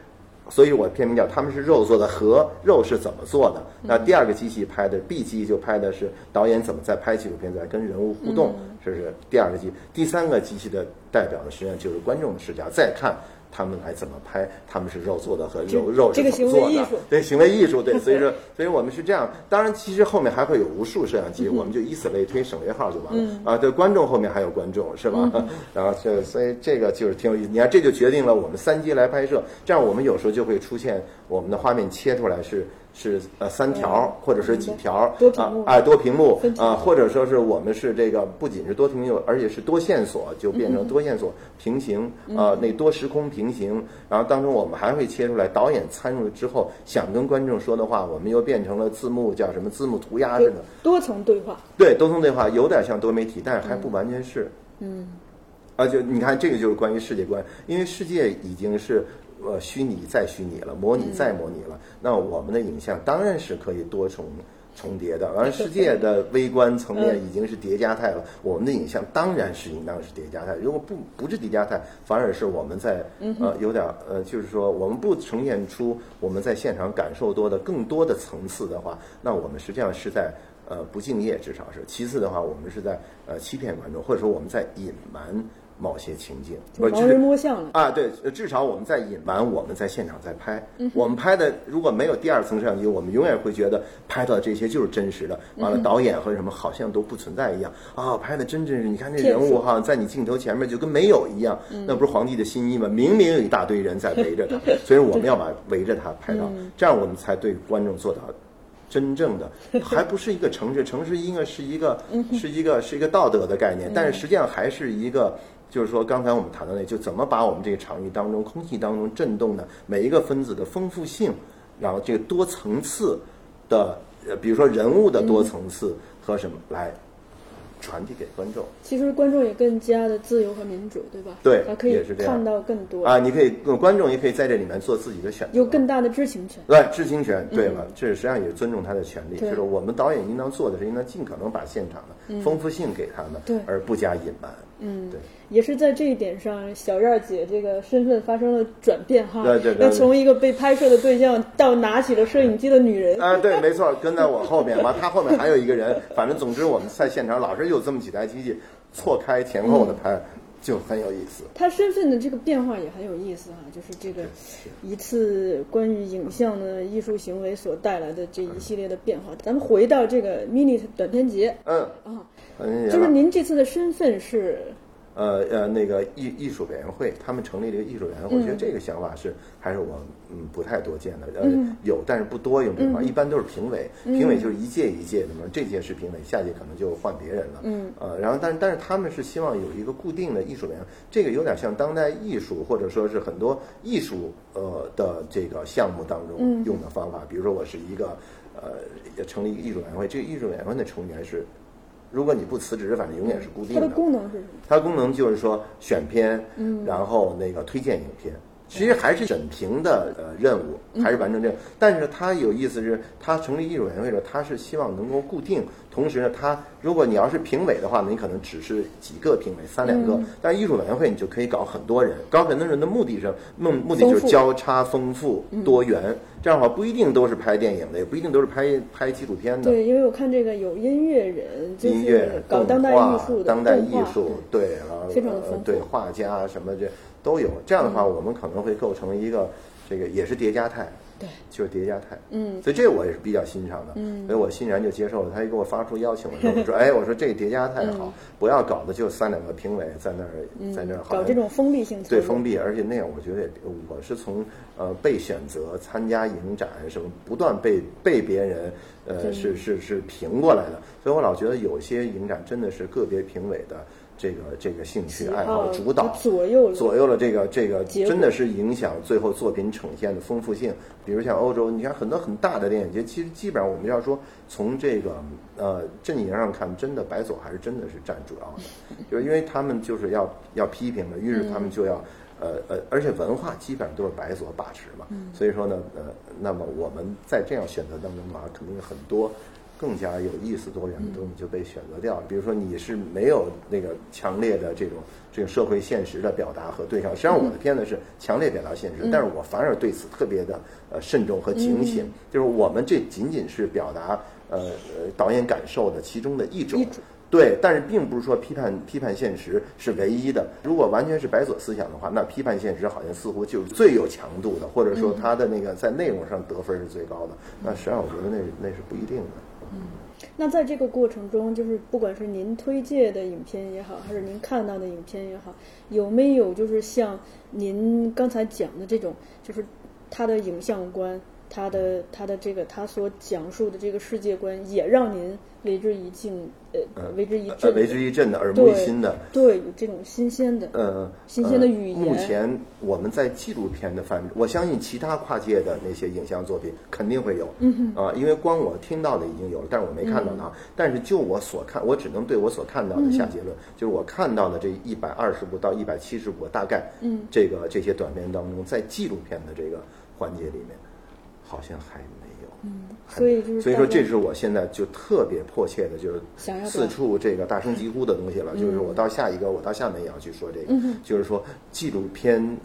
所以我片名叫他们是肉做的和肉是怎么做的？那第二个机器拍的 B 机就拍的是导演怎么在拍纪录片，在跟人物互动，这是第二个机。第三个机器的代表呢，实际上就是观众的视角，再看。他们来怎么拍？他们是肉做的和肉肉是怎么做的？对，行为艺术，对，所以说，所以我们是这样。当然，其实后面还会有无数摄像机，我们就以此类推，省略号就完了。啊，对，观众后面还有观众，是吧？然后这，所以这个就是挺有意思。你看，这就决定了我们三机来拍摄，这样我们有时候就会出现我们的画面切出来是。是呃三条或者是几条啊哎多屏幕啊或者说是我们是这个不仅是多屏幕而且是多线索就变成多线索平行啊那多时空平行。然后当中我们还会切出来导演参入之后想跟观众说的话我们又变成了字幕叫什么字幕涂鸦似的多层对话对多层对话有点像多媒体但是还不完全是嗯。啊就你看这个就是关于世界观因为世界已经是。呃，虚拟再虚拟了，模拟再模拟了。那我们的影像当然是可以多重重叠的。而世界的微观层面已经是叠加态了，我们的影像当然是应当是叠加态。如果不不是叠加态，反而是我们在呃有点呃，就是说我们不呈现出我们在现场感受多的更多的层次的话，那我们实际上是在呃不敬业，至少是。其次的话，我们是在呃欺骗观众，或者说我们在隐瞒。某些情境，盲人摸象了啊！对，至少我们在隐瞒，我们在现场在拍。我们拍的如果没有第二层摄像机，我们永远会觉得拍到这些就是真实的。完了，导演和什么好像都不存在一样啊！拍的真真实，你看这人物哈，在你镜头前面就跟没有一样。那不是皇帝的新衣吗？明明有一大堆人在围着他，所以我们要把围着他拍到，这样我们才对观众做到真正的，还不是一个城市，城市应该是一个是一个是一个道德的概念，但是实际上还是一个。就是说，刚才我们谈到那，就怎么把我们这个场域当中、空气当中震动的每一个分子的丰富性，然后这个多层次的，呃，比如说人物的多层次和什么来。传递给观众，其实观众也更加的自由和民主，对吧？对，他可以看到更多啊！你可以，观众也可以在这里面做自己的选择，有更大的知情权。对，知情权，对了，这实际上也尊重他的权利。就是我们导演应当做的是，应当尽可能把现场的丰富性给他们，对，而不加隐瞒。嗯，对，也是在这一点上，小燕姐这个身份发生了转变哈。对对对，从一个被拍摄的对象到拿起了摄影机的女人。啊，对，没错，跟在我后面嘛，她后面还有一个人，反正总之我们在现场老是有这么几台机器错开前后的拍，就很有意思。她身份的这个变化也很有意思哈，就是这个一次关于影像的艺术行为所带来的这一系列的变化。咱们回到这个 mini 短片节，嗯啊。就是您这次的身份是，呃呃，那个艺艺术委员会，他们成立了一个艺术委员会，我觉得这个想法是还是我嗯不太多见的，呃有但是不多用这话，一般都是评委，评委就是一届一届的嘛，这届是评委，下届可能就换别人了，嗯。呃，然后但但是他们是希望有一个固定的艺术委员，这个有点像当代艺术或者说是很多艺术呃的这个项目当中用的方法，比如说我是一个呃成立一个艺术委员会，这个艺术委员会的成员是。如果你不辞职，反正永远是固定的。它的功能是什么？它的功能就是说选片，然后那个推荐影片，其实还是审评的呃任务，还是完成这个。但是它有意思是，它成立艺术委员会的时候，它是希望能够固定。同时呢，它如果你要是评委的话呢，你可能只是几个评委，三两个。但艺术委员会你就可以搞很多人，搞很多人的目的是目目的就是交叉丰富多元。这样的话不一定都是拍电影的，也不一定都是拍拍纪录片的。对，因为我看这个有音乐人，音乐、搞当代艺术的，当代艺术，对啊，非常丰富。对画家什么这。都有这样的话，我们可能会构成一个这个也是叠加态，对，就是叠加态。嗯，所以这我也是比较欣赏的，嗯，所以我欣然就接受了。他一给我发出邀请的时候，我说：“哎，我说这叠加态好，不要搞的就三两个评委在那儿，在那儿搞这种封闭性。”对，封闭，而且那样我觉得我是从呃被选择参加影展什么，不断被被别人呃是是是评过来的，所以我老觉得有些影展真的是个别评委的。这个这个兴趣爱好主导左右了左右了这个这个真的是影响最后作品呈现的丰富性。比如像欧洲，你看很多很大的电影节，其实基本上我们要说从这个呃阵营上看，真的白左还是真的是占主要的，就是因为他们就是要要批评的，于是他们就要呃呃，而且文化基本上都是白左把持嘛，所以说呢呃，那么我们在这样选择当中的话，肯定很多。更加有意思、多元的东西就被选择掉了。比如说，你是没有那个强烈的这种这个社会现实的表达和对象。实际上，我的片子是强烈表达现实，但是我反而对此特别的呃慎重和警醒。就是我们这仅仅是表达呃呃导演感受的其中的一种，对。但是并不是说批判批判现实是唯一的。如果完全是白左思想的话，那批判现实好像似乎就是最有强度的，或者说它的那个在内容上得分是最高的。那实际上，我觉得那那是不一定的。嗯，那在这个过程中，就是不管是您推荐的影片也好，还是您看到的影片也好，有没有就是像您刚才讲的这种，就是他的影像观，他的他的这个他所讲述的这个世界观，也让您为之一惊。呃，为之一振，为之一振的，耳目一新的，对，有这种新鲜的，呃，新鲜的语言。目前我们在纪录片的范围，我相信其他跨界的那些影像作品肯定会有，嗯哼，啊，因为光我听到的已经有了，但是我没看到它。但是就我所看，我只能对我所看到的下结论，就是我看到的这一百二十部到一百七十部，大概，嗯，这个这些短片当中，在纪录片的这个环节里面，好像还没有。嗯，所以就是所以说，这是我现在就特别迫切的，就是四处这个大声疾呼的东西了。就是我到下一个，我到厦门也要去说这个，就是说纪录片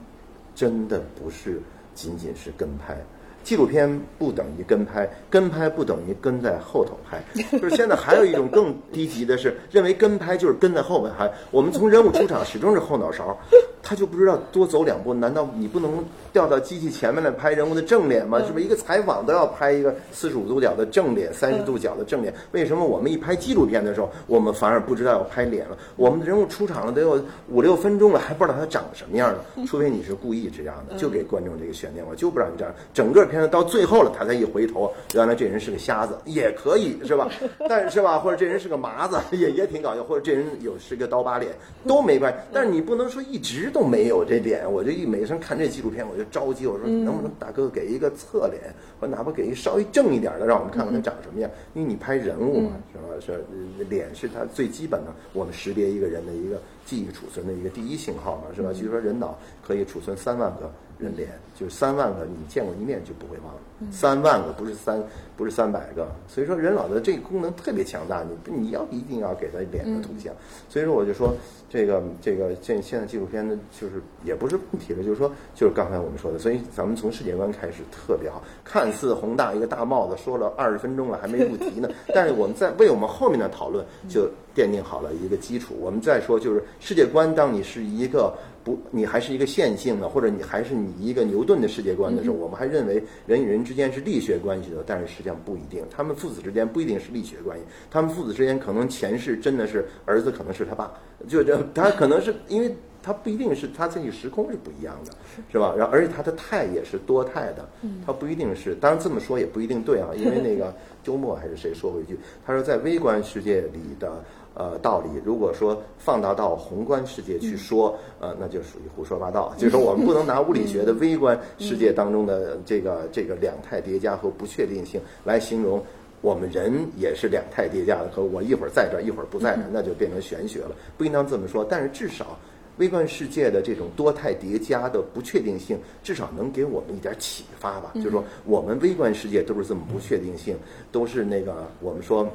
真的不是仅仅是跟拍。纪录片不等于跟拍，跟拍不等于跟在后头拍。就是现在还有一种更低级的是，认为跟拍就是跟在后面拍。我们从人物出场始终是后脑勺，他就不知道多走两步。难道你不能调到机器前面来拍人物的正脸吗？是不是一个采访都要拍一个四十五度角的正脸、三十度角的正脸？为什么我们一拍纪录片的时候，我们反而不知道要拍脸了？我们的人物出场了得有五六分钟了，还不知道他长什么样呢？除非你是故意这样的，就给观众这个悬念，我就不让你这样。整个片子到最后了，他才一回头，原来这人是个瞎子，也可以是吧？但是吧，或者这人是个麻子，也也挺搞笑，或者这人有是个刀疤脸，都没关系。但是你不能说一直都没有这脸。我就一每次看这纪录片，我就着急，我说能不能大哥给一个侧脸，或哪怕给一稍微正一点的，让我们看看他长什么样。因为你拍人物嘛，是吧？是脸是他最基本的，我们识别一个人的一个记忆储存的一个第一信号嘛，是吧？据说人脑可以储存三万个。人脸就是三万个，你见过一面就不会忘了。三万个不是三，不是三百个。所以说人脑的这个功能特别强大，你你要一定要给他脸的图像。所以说我就说这个这个现现在纪录片呢，就是也不是问题了，就是说就是刚才我们说的，所以咱们从世界观开始特别好，看似宏大一个大帽子说了二十分钟了还没入题呢，但是我们在为我们后面的讨论就奠定好了一个基础。我们再说就是世界观，当你是一个。不，你还是一个线性的，或者你还是你一个牛顿的世界观的时候，我们还认为人与人之间是力学关系的，但是实际上不一定，他们父子之间不一定是力学关系，他们父子之间可能前世真的是儿子可能是他爸，就这他可能是因为他不一定是他自己时空是不一样的，是吧？然后而且他的态也是多态的，他不一定是，当然这么说也不一定对啊，因为那个 周末还是谁说过一句，他说在微观世界里的。呃，道理如果说放大到宏观世界去说，呃，那就属于胡说八道。就是说，我们不能拿物理学的微观世界当中的这个这个两态叠加和不确定性来形容我们人也是两态叠加的，和我一会儿在这儿，一会儿不在这儿，那就变成玄学了。不应当这么说。但是至少微观世界的这种多态叠加的不确定性，至少能给我们一点启发吧。就是说，我们微观世界都是这么不确定性，都是那个我们说。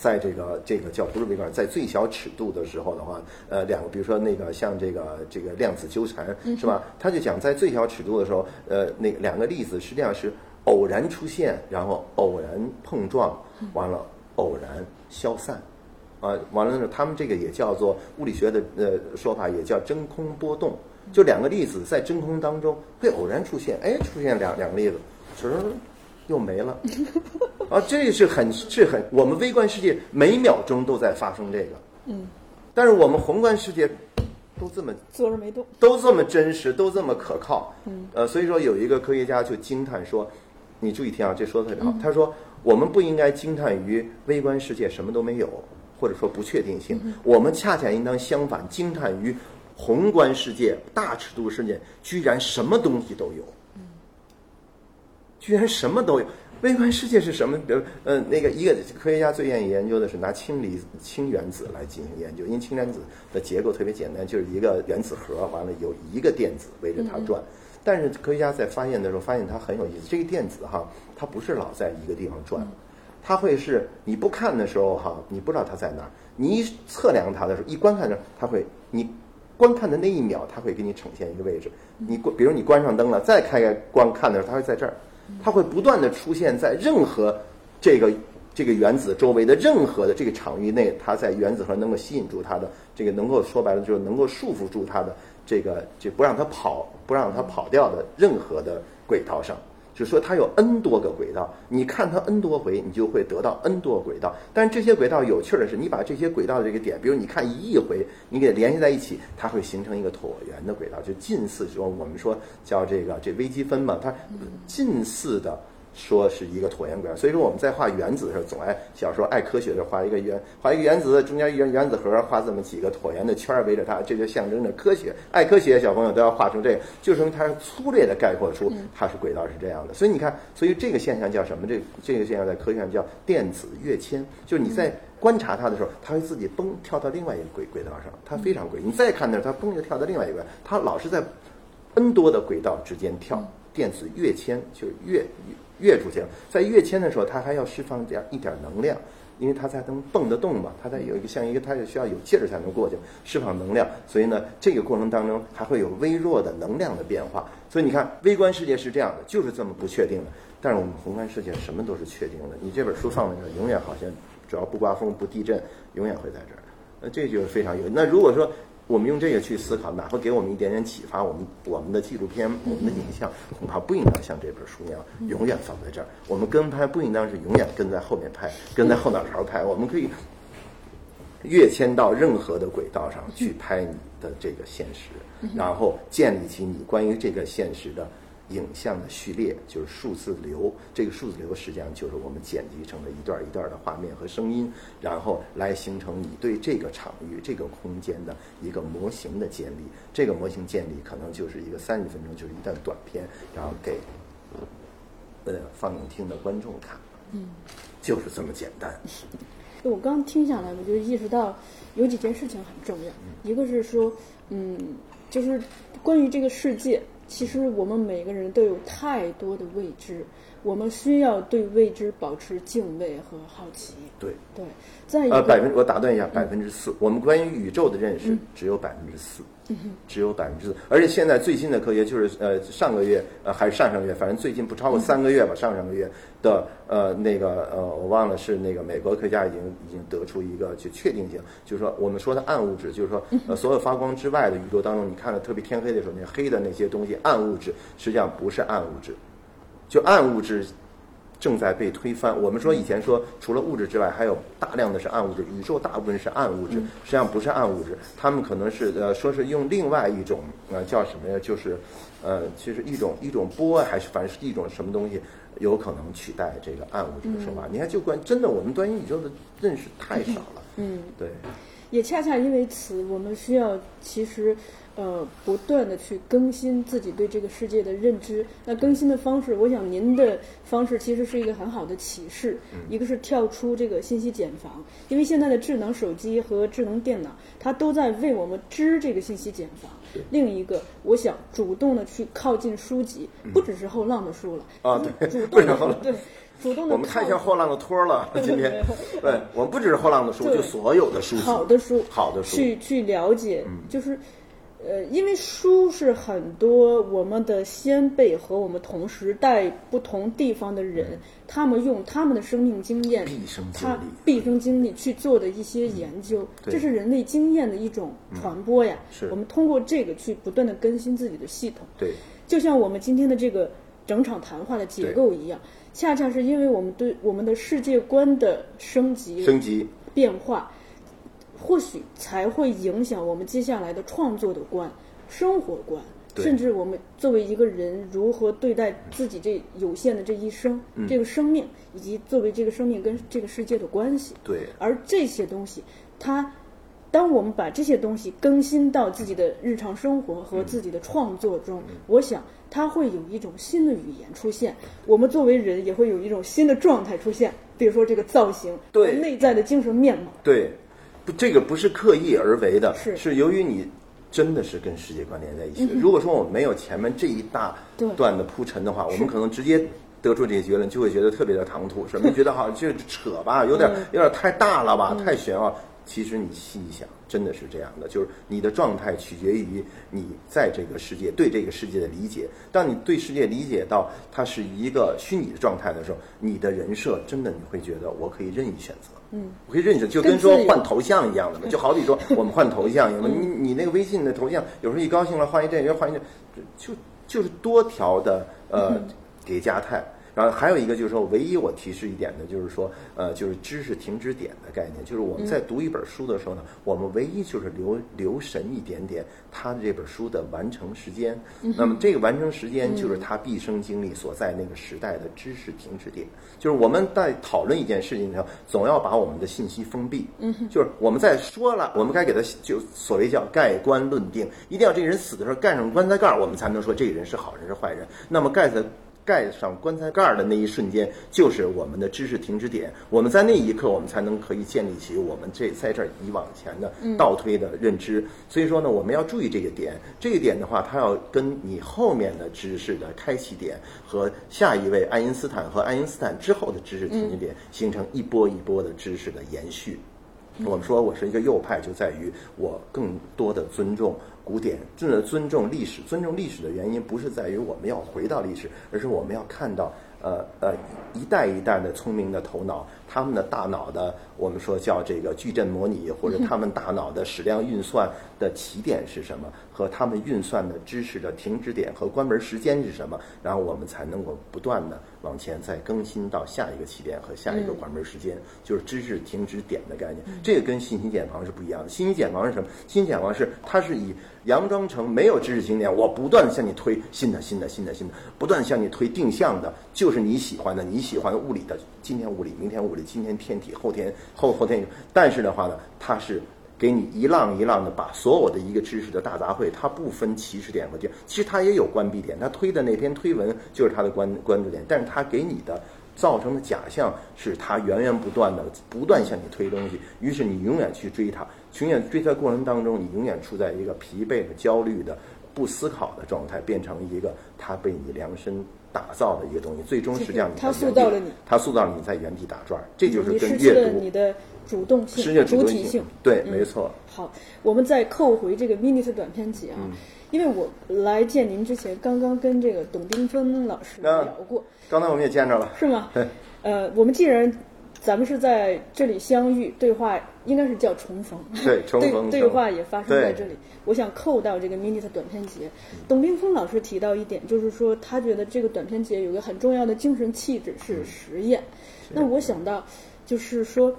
在这个这个叫不是微观，在最小尺度的时候的话，呃，两个比如说那个像这个这个量子纠缠是吧？他就讲在最小尺度的时候，呃，那两个粒子实际上是偶然出现，然后偶然碰撞，完了偶然消散，啊，完了呢，他们这个也叫做物理学的呃说法，也叫真空波动，就两个粒子在真空当中会偶然出现，哎，出现两两个粒子，是。又没了，啊，这是很是很，我们微观世界每秒钟都在发生这个，嗯，但是我们宏观世界都这么坐着没动，都这么真实，都这么可靠，嗯，呃，所以说有一个科学家就惊叹说，你注意听啊，这说的特别好，他说我们不应该惊叹于微观世界什么都没有，或者说不确定性，我们恰恰应当相反，惊叹于宏观世界大尺度世界居然什么东西都有。居然什么都有，微观世界是什么？比如，呃，那个一个科学家最愿意研究的是拿氢离氢原子来进行研究，因为氢原子的结构特别简单，就是一个原子核，完了有一个电子围着它转。但是科学家在发现的时候，发现它很有意思，这个电子哈，它不是老在一个地方转，它会是你不看的时候哈，你不知道它在哪儿，你一测量它的时候，一观看的时候，它会你观看的那一秒，它会给你呈现一个位置。你关，比如你关上灯了，再开开光看的时候，它会在这儿。它会不断的出现在任何这个这个原子周围的任何的这个场域内，它在原子核能够吸引住它的这个能够说白了就是能够束缚住它的这个就不让它跑不让它跑掉的任何的轨道上。就说它有 n 多个轨道，你看它 n 多回，你就会得到 n 多个轨道。但是这些轨道有趣的是，你把这些轨道的这个点，比如你看一亿回，你给它联系在一起，它会形成一个椭圆的轨道，就近似说我们说叫这个这微积分嘛，它近似的。说是一个椭圆轨，所以说我们在画原子的时候，总爱小时候爱科学的画一个圆，画一个原子，中间原原子核，画这么几个椭圆的圈围着它，这就象征着科学。爱科学小朋友都要画成这个，就说明它是粗略的概括出它是轨道是这样的。所以你看，所以这个现象叫什么？这这个现象在科学上叫电子跃迁，就是你在观察它的时候，它会自己蹦跳到另外一个轨轨道上，它非常轨。你再看的时候，它蹦就跳到另外一个，它老是在 n 多的轨道之间跳，电子跃迁就是跃。跃出去了，在跃迁的时候，它还要释放点一点能量，因为它才能蹦得动嘛，它才有一个像一个，它也需要有劲儿才能过去，释放能量。所以呢，这个过程当中还会有微弱的能量的变化。所以你看，微观世界是这样的，就是这么不确定的。但是我们宏观世界什么都是确定的。你这本书放在这儿，永远好像只要不刮风不地震，永远会在这儿。那这就是非常有。那如果说。我们用这个去思考，哪怕给我们一点点启发，我们我们的纪录片、我们的影像，恐怕不应当像这本书那样永远放在这儿。我们跟拍不应当是永远跟在后面拍，跟在后脑勺拍。我们可以跃迁到任何的轨道上去拍你的这个现实，然后建立起你关于这个现实的。影像的序列就是数字流，这个数字流实际上就是我们剪辑成的一段一段的画面和声音，然后来形成你对这个场域、这个空间的一个模型的建立。这个模型建立可能就是一个三十分钟，就是一段短片，然后给呃放映厅的观众看。嗯，就是这么简单。我刚听下来，我就意识到有几件事情很重要。一个是说，嗯，就是关于这个世界。其实我们每个人都有太多的未知，我们需要对未知保持敬畏和好奇。对。对，再呃百分我打断一下，百分之四，我们关于宇宙的认识只有百分之四。只有百分之四，而且现在最新的科学就是呃上个月呃还是上上个月，反正最近不超过三个月吧，上上个月的呃那个呃我忘了是那个美国科学家已经已经得出一个就确定性，就是说我们说的暗物质，就是说呃所有发光之外的宇宙当中，你看到特别天黑的时候，那黑的那些东西暗物质实际上不是暗物质，就暗物质。正在被推翻。我们说以前说，除了物质之外，还有大量的是暗物质。宇宙大部分是暗物质，实际上不是暗物质，他们可能是呃，说是用另外一种呃叫什么呀？就是呃，其实一种一种波，还是反正是一种什么东西，有可能取代这个暗物质的说法。你看，就关真的，我们对于宇宙的认识太少了。嗯，对。也恰恰因为此，我们需要其实。呃，不断的去更新自己对这个世界的认知。那更新的方式，我想您的方式其实是一个很好的启示。一个是跳出这个信息茧房，因为现在的智能手机和智能电脑，它都在为我们织这个信息茧房。另一个，我想主动的去靠近书籍，不只是后浪的书了。啊，对，主动的 对，主动的。我们太像后浪的托了，今天。对，我们不只是后浪的书，就所有的书好的书，好的书，去去了解，就是。呃，因为书是很多我们的先辈和我们同时代不同地方的人，他们用他们的生命经验，他毕生经历去做的一些研究，这是人类经验的一种传播呀。是我们通过这个去不断的更新自己的系统。对，就像我们今天的这个整场谈话的结构一样，恰恰是因为我们对我们的世界观的升级、升级变化。或许才会影响我们接下来的创作的观、生活观，甚至我们作为一个人如何对待自己这有限的这一生、这个生命，以及作为这个生命跟这个世界的关系。对。而这些东西，它，当我们把这些东西更新到自己的日常生活和自己的创作中，我想它会有一种新的语言出现。我们作为人也会有一种新的状态出现，比如说这个造型，对内在的精神面貌，对。这个不是刻意而为的，是是由于你真的是跟世界关联在一起的。如果说我们没有前面这一大段的铺陈的话，我们可能直接得出这些结论，就会觉得特别的唐突，什么 觉得好像就扯吧，有点有点太大了吧，太玄了。其实你细一想，真的是这样的，就是你的状态取决于你在这个世界对这个世界的理解。当你对世界理解到它是一个虚拟的状态的时候，你的人设真的你会觉得我可以任意选择。嗯，我可以认识，就跟说换头像一样的嘛，就好比说我们换头像，有你你那个微信的头像，有时候一高兴了换一这，又换一这，就就是多条的呃叠加态。然后还有一个就是说，唯一我提示一点的，就是说，呃，就是知识停止点的概念，就是我们在读一本书的时候呢，我们唯一就是留留神一点点他的这本书的完成时间。那么这个完成时间就是他毕生经历所在那个时代的知识停止点。就是我们在讨论一件事情的时候，总要把我们的信息封闭。嗯，就是我们在说了，我们该给他就所谓叫盖棺论定，一定要这个人死的时候盖上棺材盖，我们才能说这个人是好人是坏人。那么盖在。盖上棺材盖儿的那一瞬间，就是我们的知识停止点。我们在那一刻，我们才能可以建立起我们这在这儿以往前的倒推的认知。所以说呢，我们要注意这个点。这个点的话，它要跟你后面的知识的开启点和下一位爱因斯坦和爱因斯坦之后的知识停止点形成一波一波的知识的延续。我们说我是一个右派，就在于我更多的尊重。古典，真的尊重历史。尊重历史的原因，不是在于我们要回到历史，而是我们要看到，呃呃，一代一代的聪明的头脑，他们的大脑的，我们说叫这个矩阵模拟，或者他们大脑的矢量运算的起点是什么，和他们运算的知识的停止点和关门时间是什么，然后我们才能够不断的往前再更新到下一个起点和下一个关门时间，就是知识停止点的概念。这个跟信息茧房是不一样的。信息茧房是什么？信息茧房是它是以佯装成没有知识经典，我不断的向你推新的、新的、新的、新的，不断向你推定向的，就是你喜欢的，你喜欢物理的，今天物理，明天物理，今天天体，后天后后天。但是的话呢，它是给你一浪一浪的把所有的一个知识的大杂烩，它不分起始点和点，其实它也有关闭点，它推的那篇推文就是它的关关注点，但是它给你的。造成的假象是它源源不断的不断向你推东西，于是你永远去追它，永远追它过程当中，你永远处在一个疲惫的、焦虑的、不思考的状态，变成一个它被你量身打造的一个东西，最终实际上它塑造了你，它塑造了你在原地打转，这就是跟阅读你的主动性、主体性，对，没错。好，我们再扣回这个 minute 短篇集啊。因为我来见您之前，刚刚跟这个董冰峰老师聊过。刚才我们也见着了，是吗？呃，我们既然咱们是在这里相遇，对话应该是叫重逢。对，重逢。对话也发生在这里。我想扣到这个 mini 的短片节。董冰峰老师提到一点，就是说他觉得这个短片节有个很重要的精神气质是实验。那我想到，就是说。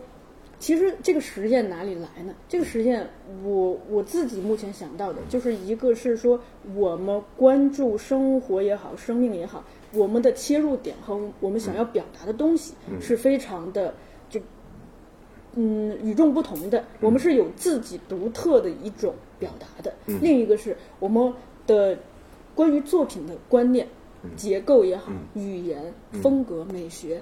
其实这个实践哪里来呢？这个实践，我我自己目前想到的，就是一个是说，我们关注生活也好，生命也好，我们的切入点和我们想要表达的东西是非常的就嗯与众不同的，我们是有自己独特的一种表达的。另一个是我们的关于作品的观念、结构也好、语言、风格、美学，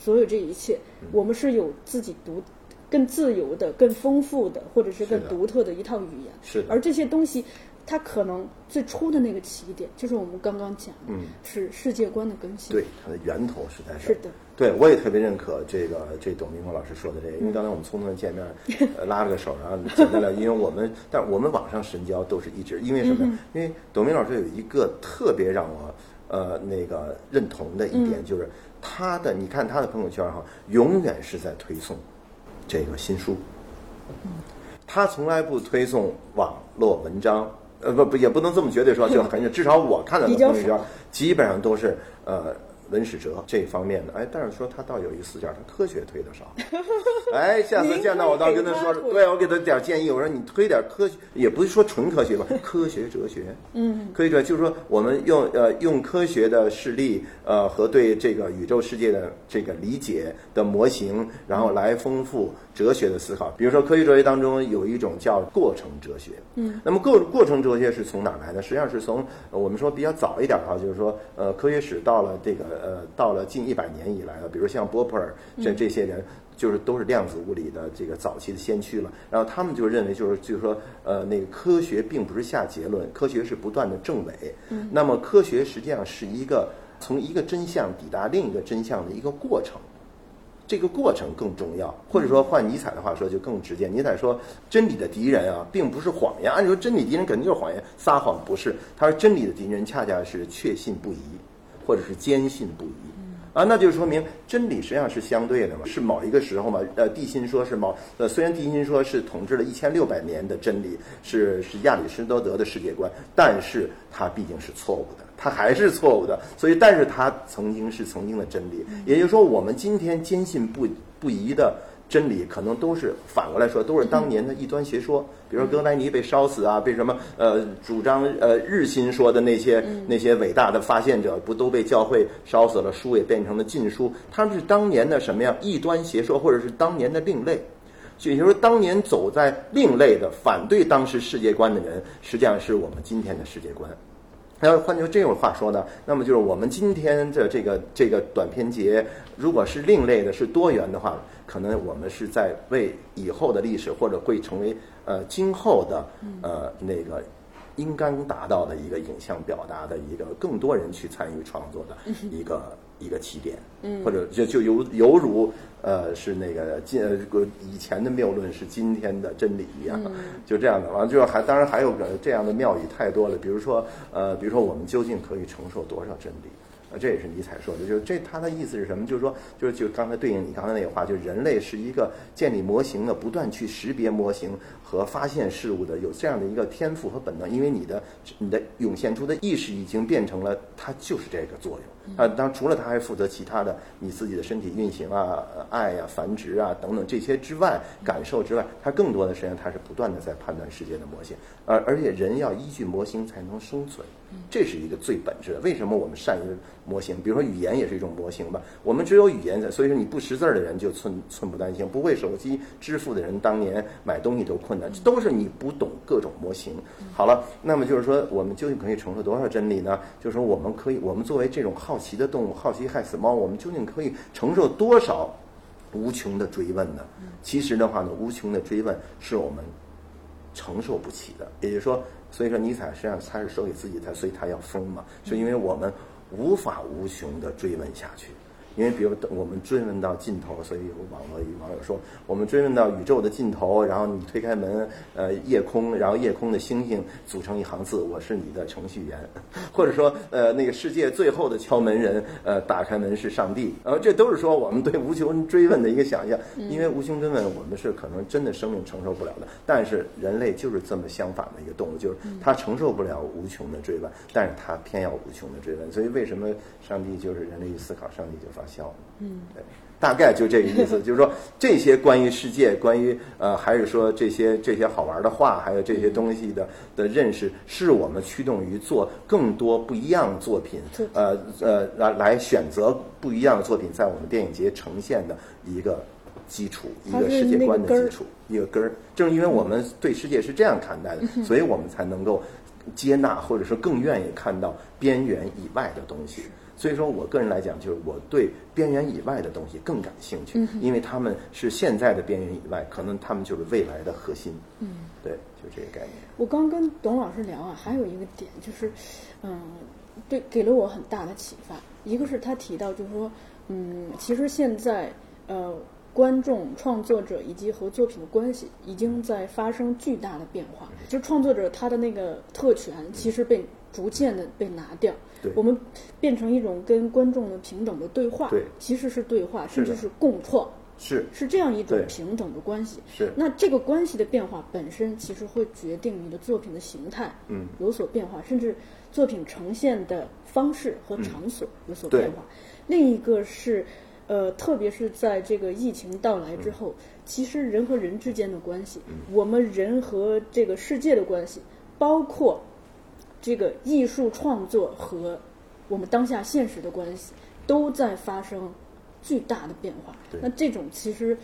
所有这一切，我们是有自己独。更自由的、更丰富的，或者是更独特的一套语言。是而这些东西，它可能最初的那个起点，就是我们刚刚讲的，是世界观的更新。对，它的源头实在是是的。对，我也特别认可这个这董明峰老师说的这个，因为刚才我们匆匆见面，拉了个手，然后简单聊，因为我们，但我们网上神交都是一直，因为什么？因为董明老师有一个特别让我呃那个认同的一点，就是他的，你看他的朋友圈哈，永远是在推送。这个新书，他从来不推送网络文章，呃，不不，也不能这么绝对说，就很至少我看到的朋友圈，基本上都是呃。文史哲这方面的，哎，但是说他倒有一个死角，他科学推的少。哎，下次见到我，倒跟他说，对我给他点建议，我说你推点科学，也不是说纯科学吧，科学哲学。嗯，科学哲就是说我们用呃用科学的事例呃和对这个宇宙世界的这个理解的模型，然后来丰富哲学的思考。比如说科学哲学当中有一种叫过程哲学。嗯，那么过过程哲学是从哪来的？实际上是从我们说比较早一点哈，就是说呃科学史到了这个。呃，到了近一百年以来了，比如像波普尔这这些人，就是都是量子物理的这个早期的先驱了。然后他们就认为，就是就是说，呃，那个科学并不是下结论，科学是不断的证伪。嗯。那么科学实际上是一个从一个真相抵达另一个真相的一个过程，这个过程更重要。或者说换尼采的话说就更直接，尼采说真理的敌人啊，并不是谎言。按说真理敌人肯定就是谎言，撒谎不是。他说真理的敌人恰恰是确信不疑。或者是坚信不疑，啊，那就说明真理实际上是相对的嘛，是某一个时候嘛。呃，地心说是某呃，虽然地心说是统治了一千六百年的真理，是是亚里士多德的世界观，但是它毕竟是错误的，它还是错误的。所以，但是它曾经是曾经的真理，也就是说，我们今天坚信不不疑的。真理可能都是反过来说，都是当年的异端邪说，比如说哥白尼被烧死啊，被什么呃主张呃日心说的那些那些伟大的发现者，不都被教会烧死了，书也变成了禁书。他们是当年的什么呀？异端邪说，或者是当年的另类，也就是说，当年走在另类的反对当时世界观的人，实际上是我们今天的世界观。那换句这种话说呢，那么就是我们今天的这个这个短片节，如果是另类的、是多元的话，可能我们是在为以后的历史或者会成为呃今后的呃那个应该达到的一个影像表达的一个更多人去参与创作的一个。一个起点，或者就就犹犹如呃是那个今呃以前的谬论是今天的真理一样，就这样的。完了，就还当然还有个这样的妙语太多了。比如说呃，比如说我们究竟可以承受多少真理？啊，这也是尼采说的。就是这他的意思是什么？就是说，就是就刚才对应你刚才那个话，就是人类是一个建立模型的，不断去识别模型和发现事物的，有这样的一个天赋和本能。因为你的你的涌现出的意识已经变成了，它就是这个作用。啊，当然除了他还负责其他的，你自己的身体运行啊、爱呀、繁殖啊等等这些之外，感受之外，他更多的实际上他是不断的在判断世界的模型，而而且人要依据模型才能生存，这是一个最本质的。为什么我们善于模型？比如说语言也是一种模型吧，我们只有语言，所以说你不识字儿的人就寸寸步难行，不会手机支付的人当年买东西都困难，都是你不懂各种模型。好了，那么就是说我们究竟可以承受多少真理呢？就是说我们可以，我们作为这种好。奇的动物，好奇害死猫。我们究竟可以承受多少无穷的追问呢？其实的话呢，无穷的追问是我们承受不起的。也就是说，所以说尼采实际上他是说给自己，他所以他要疯嘛，是因为我们无法无穷的追问下去。因为比如我们追问到尽头，所以有网络网友说，我们追问到宇宙的尽头，然后你推开门，呃，夜空，然后夜空的星星组成一行字，我是你的程序员，或者说，呃，那个世界最后的敲门人，呃，打开门是上帝，呃，这都是说我们对无穷追问的一个想象。因为无穷追问，我们是可能真的生命承受不了的。但是人类就是这么相反的一个动物，就是他承受不了无穷的追问，但是他偏要无穷的追问。所以为什么上帝就是人类一思考，上帝就发。笑，嗯，对，大概就这个意思，就是说这些关于世界，关于呃，还是说这些这些好玩的话，还有这些东西的的认识，是我们驱动于做更多不一样作品，呃呃，来来选择不一样的作品，在我们电影节呈现的一个基础，一个世界观的基础，一个根儿。正因为我们对世界是这样看待的，所以我们才能够接纳，或者说更愿意看到边缘以外的东西。所以说我个人来讲，就是我对边缘以外的东西更感兴趣，因为他们是现在的边缘以外，可能他们就是未来的核心。嗯，对，就这个概念。我刚跟董老师聊啊，还有一个点就是，嗯，对，给了我很大的启发。一个是他提到，就是说，嗯，其实现在呃，观众、创作者以及和作品的关系已经在发生巨大的变化。就创作者他的那个特权，其实被逐渐的被拿掉。我们变成一种跟观众的平等的对话，对，其实是对话，甚至是共创，是。是这样一种平等的关系。是那这个关系的变化本身，其实会决定你的作品的形态，嗯，有所变化，甚至作品呈现的方式和场所有所变化。另一个是，呃，特别是在这个疫情到来之后，其实人和人之间的关系，我们人和这个世界的关系，包括。这个艺术创作和我们当下现实的关系都在发生巨大的变化。那这种其实，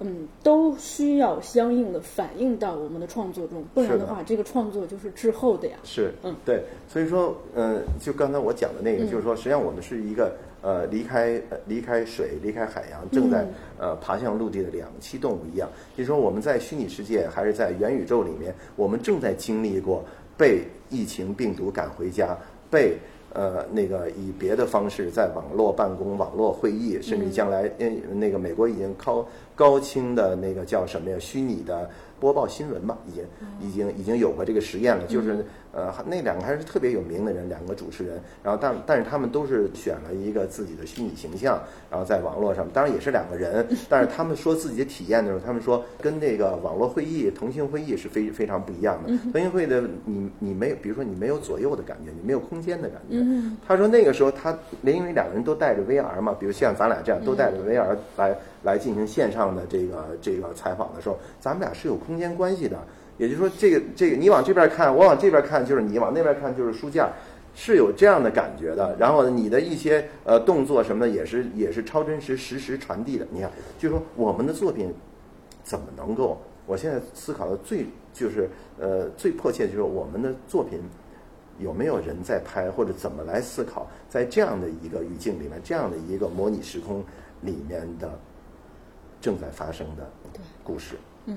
嗯，都需要相应的反映到我们的创作中，不然的话，这个创作就是滞后的呀。是，嗯，对。所以说，嗯，就刚才我讲的那个，就是说，实际上我们是一个呃，离开离开水、离开海洋，正在呃爬向陆地的两栖动物一样。就是说，我们在虚拟世界还是在元宇宙里面，我们正在经历过。被疫情病毒赶回家，被呃那个以别的方式在网络办公、网络会议，甚至将来嗯那个美国已经靠高清的那个叫什么呀？虚拟的播报新闻吧，已经已经已经有过这个实验了，就是。呃，那两个还是特别有名的人，两个主持人。然后，但但是他们都是选了一个自己的虚拟形象，然后在网络上，当然也是两个人。但是他们说自己的体验的时候，他们说跟那个网络会议、腾讯会议是非非常不一样的。腾讯会的，你你没有，比如说你没有左右的感觉，你没有空间的感觉。他说那个时候他因为两个人都带着 VR 嘛，比如像咱俩这样都带着 VR 来来进行线上的这个这个采访的时候，咱们俩是有空间关系的。也就是说，这个这个，你往这边看，我往这边看，就是你往那边看，就是书架，是有这样的感觉的。然后你的一些呃动作什么的，也是也是超真实实时传递的。你看，就说我们的作品怎么能够？我现在思考的最就是呃最迫切就是我们的作品有没有人在拍，或者怎么来思考，在这样的一个语境里面，这样的一个模拟时空里面的正在发生的故事。嗯。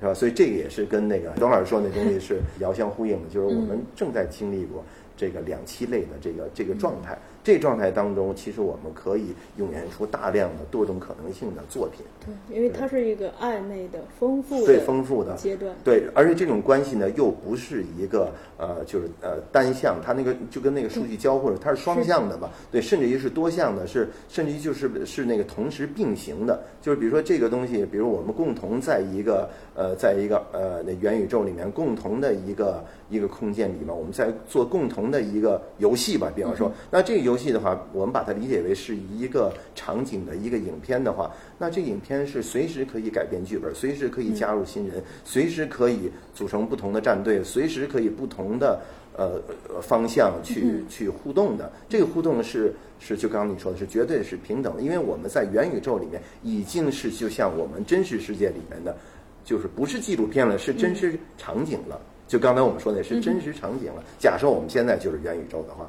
是吧？所以这个也是跟那个董老师说那东西是遥相呼应的，就是我们正在经历过这个两栖类的这个这个状态。这状态当中，其实我们可以涌现出大量的多种可能性的作品。对，因为它是一个暧昧的、丰富的、最丰富的阶段。对，而且这种关系呢，又不是一个呃，就是呃单向，它那个就跟那个数据交互它是双向的吧？对，甚至于是多项的，是甚至于就是是那个同时并行的。就是比如说这个东西，比如我们共同在一个呃，在一个呃那元宇宙里面，共同的一个一个空间里面，我们在做共同的一个游戏吧。比方说，那这个游戏的话，我们把它理解为是一个场景的一个影片的话，那这影片是随时可以改变剧本，随时可以加入新人，随时可以组成不同的战队，随时可以不同的呃方向去去互动的。这个互动是是就刚刚你说的是绝对是平等的，因为我们在元宇宙里面已经是就像我们真实世界里面的，就是不是纪录片了，是真实场景了。就刚才我们说的是真实场景了。假设我们现在就是元宇宙的话。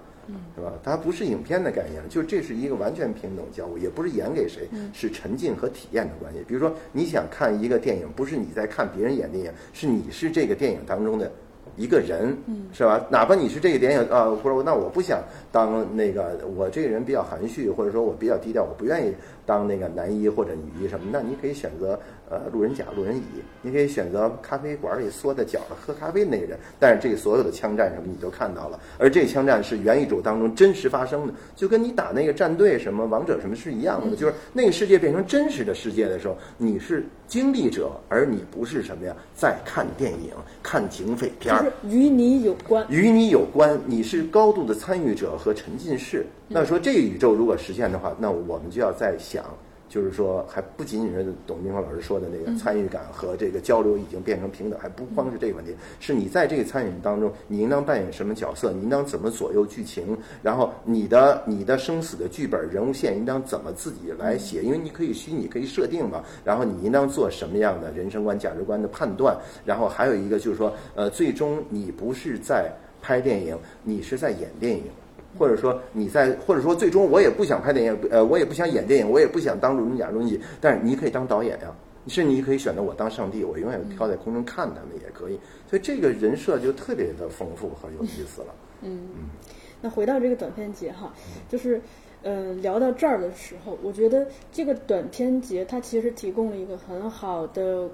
是吧？它不是影片的概念，就这是一个完全平等交互，也不是演给谁，是沉浸和体验的关系。比如说，你想看一个电影，不是你在看别人演电影，是你是这个电影当中的一个人，是吧？哪怕你是这个电影啊，或者那我不想当那个，我这个人比较含蓄，或者说我比较低调，我不愿意当那个男一或者女一什么，那你可以选择。呃，路人甲、路人乙，你可以选择咖啡馆里缩在角上喝咖啡那个人，但是这所有的枪战什么你都看到了，而这枪战是元宇宙当中真实发生的，就跟你打那个战队什么王者什么是一样的，就是那个世界变成真实的世界的时候，你是经历者，而你不是什么呀，在看电影、看警匪片儿，与你有关，与你有关，你是高度的参与者和沉浸式。那说这个宇宙如果实现的话，那我们就要在想。就是说，还不仅仅是董明华老师说的那个参与感和这个交流已经变成平等，还不光是这个问题，是你在这个参与当中，你应当扮演什么角色？你应当怎么左右剧情？然后你的你的生死的剧本人物线应当怎么自己来写？因为你可以虚拟，可以设定嘛。然后你应当做什么样的人生观、价值观的判断？然后还有一个就是说，呃，最终你不是在拍电影，你是在演电影。或者说你在，或者说最终我也不想拍电影，呃，我也不想演电影，我也不想当龙甲龙乙，但是你可以当导演呀，甚至你可以选择我当上帝，我永远飘在空中看他们也可以，所以这个人设就特别的丰富和有意思了。嗯嗯，那回到这个短片节哈，就是嗯聊到这儿的时候，我觉得这个短片节它其实提供了一个很好的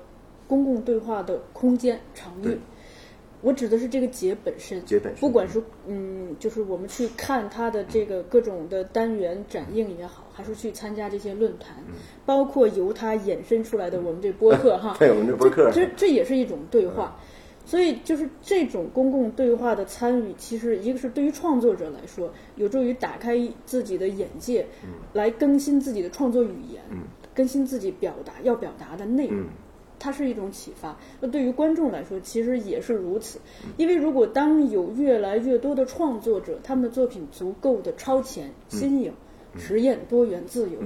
公共对话的空间场域。我指的是这个节本身，节本身，不管是嗯，就是我们去看它的这个各种的单元展映也好，还是去参加这些论坛，包括由它衍生出来的我们这播客哈，对我们这播客，这这也是一种对话。所以就是这种公共对话的参与，其实一个是对于创作者来说，有助于打开自己的眼界，来更新自己的创作语言，更新自己表达要表达的内容。它是一种启发，那对于观众来说，其实也是如此。因为如果当有越来越多的创作者，他们的作品足够的超前、新颖、实验、多元、自由，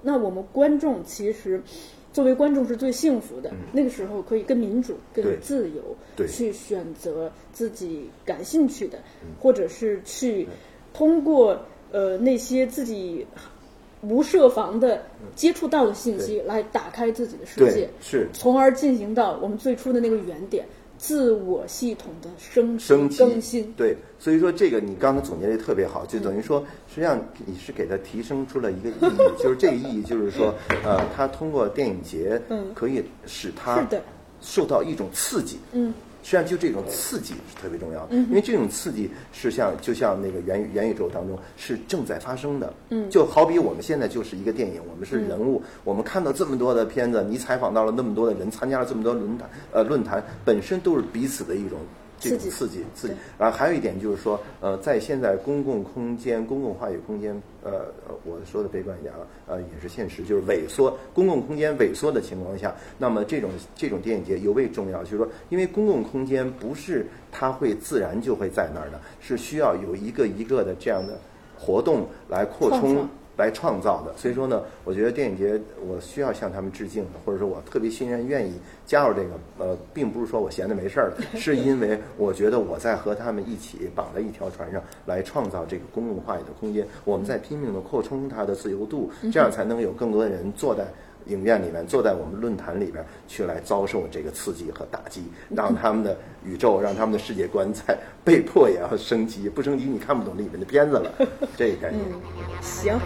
那我们观众其实作为观众是最幸福的。那个时候可以更民主、更自由，去选择自己感兴趣的，或者是去通过呃那些自己。无设防的接触到的信息，来打开自己的世界，是，从而进行到我们最初的那个原点，自我系统的升升更新。对，所以说这个你刚才总结的特别好，就等于说，实际上你是给他提升出了一个意义，就是这个意义就是说，呃，他通过电影节，嗯，可以使他受到一种刺激，嗯。实际上，就这种刺激是特别重要的，因为这种刺激是像就像那个元元宇宙当中是正在发生的，就好比我们现在就是一个电影，我们是人物，我们看到这么多的片子，你采访到了那么多的人，参加了这么多论坛，呃，论坛本身都是彼此的一种。这种刺激，刺激。然后还有一点就是说，呃，在现在公共空间、公共话语空间，呃，我说的悲观一点啊，呃，也是现实，就是萎缩，公共空间萎缩的情况下，那么这种这种电影节尤为重要。就是说，因为公共空间不是它会自然就会在那儿的，是需要有一个一个的这样的活动来扩充。来创造的，所以说呢，我觉得电影节我需要向他们致敬的，或者说我特别欣然愿意加入这个，呃，并不是说我闲着没事儿，是因为我觉得我在和他们一起绑在一条船上来创造这个公共话语的空间，我们在拼命的扩充它的自由度，这样才能有更多的人坐在。影院里面坐在我们论坛里边去来遭受这个刺激和打击，让他们的宇宙，让他们的世界观在被迫也要升级，不升级你看不懂里面的片子了，这个概念。行。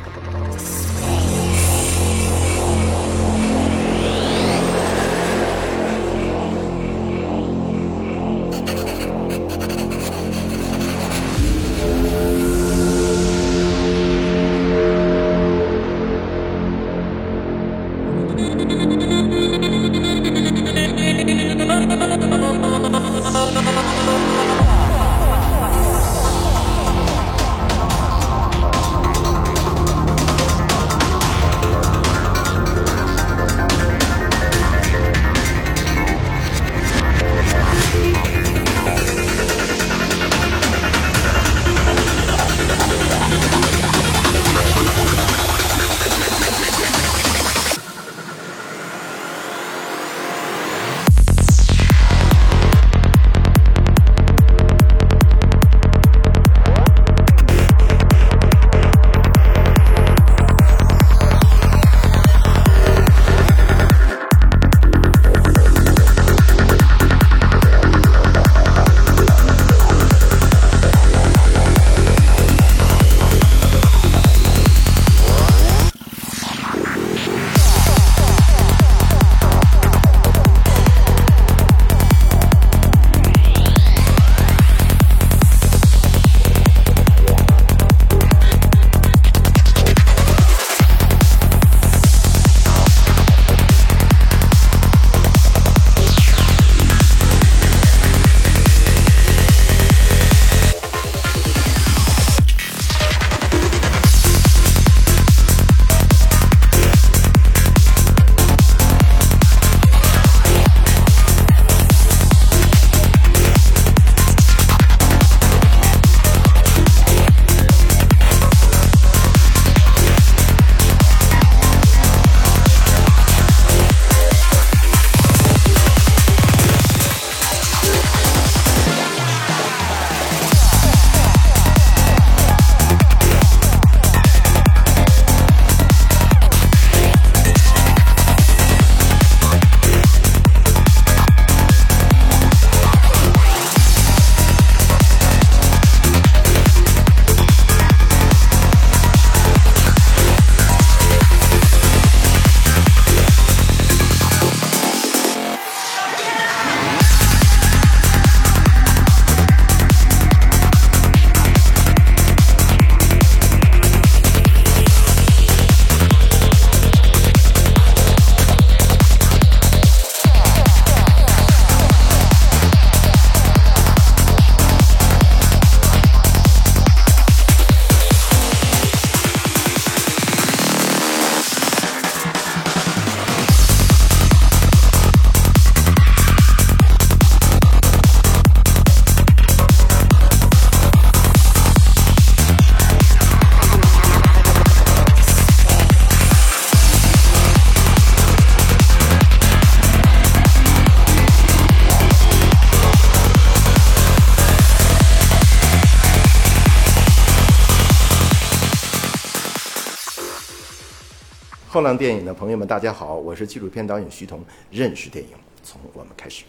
后浪电影的朋友们，大家好，我是纪录片导演徐彤。认识电影，从我们开始。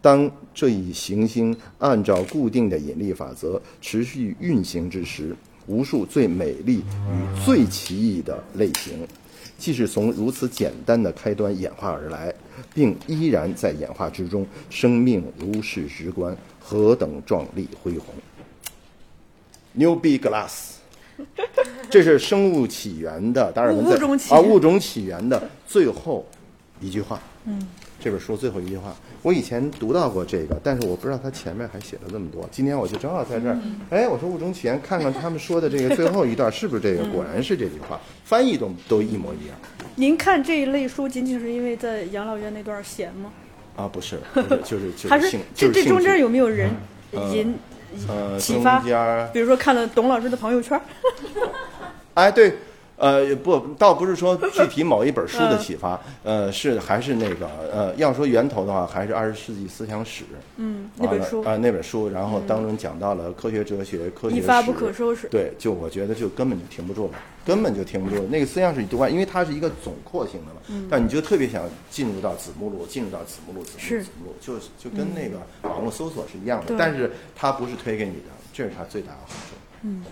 当这一行星按照固定的引力法则持续运行之时，无数最美丽与最奇异的类型，既是从如此简单的开端演化而来，并依然在演化之中，生命如是直观，何等壮丽恢宏！New Big Glass。这是生物起源的达尔文在啊物种起源的最后一句话。嗯，这本书最后一句话，我以前读到过这个，但是我不知道它前面还写了这么多。今天我就正好在这儿，哎，我说物种起源，看看他们说的这个最后一段是不是这个？果然是这句话，翻译都都一模一样。您看这一类书，仅仅是因为在养老院那段闲吗？啊，不是，就是就是还是这这中间有没有人引？呃，启发，比如说看了董老师的朋友圈。哎，对，呃，不，倒不是说具体某一本书的启发，呃，是还是那个，呃，要说源头的话，还是二十世纪思想史。嗯，那本书啊，那本书，然后当中讲到了科学哲学、科学一发不可收拾。对，就我觉得就根本就停不住了，根本就停不住。那个思想史读完，因为它是一个总括性的嘛，嗯，但你就特别想进入到子目录，进入到子目录，子目录，子目录，就就跟那个网络搜索是一样的，但是它不是推给你的，这是它最大的好处。嗯。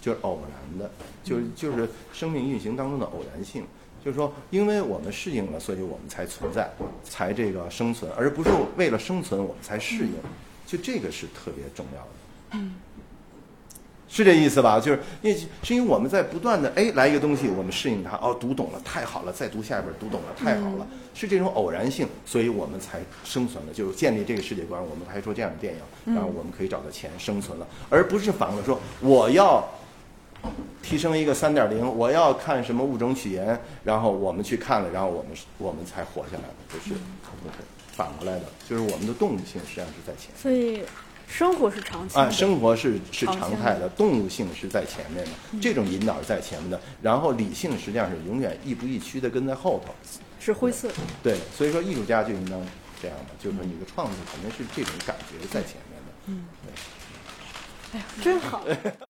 就是偶然的，就是就是生命运行当中的偶然性，就是说，因为我们适应了，所以我们才存在，才这个生存，而不是为了生存我们才适应，就这个是特别重要的。嗯，是这意思吧？就是因为是因为我们在不断的哎来一个东西，我们适应它，哦读懂了，太好了，再读下一本，读懂了，太好了，是这种偶然性，所以我们才生存了，就是建立这个世界观，我们拍出这样的电影，然后我们可以找到钱生存了，而不是反过来说我要。提升一个三点零，我要看什么物种起源，然后我们去看了，然后我们我们才活下来的，不是，不是反过来的，就是我们的动物性实际上是在前。所以生活是常啊，生活是是常态的，动物性是在前面的，这种引导是在前面的，然后理性实际上是永远亦步亦趋的跟在后头，是灰色。对，所以说艺术家就应当这样的，就是说你的创作肯定是这种感觉在前面的。嗯，对。哎呀，真好。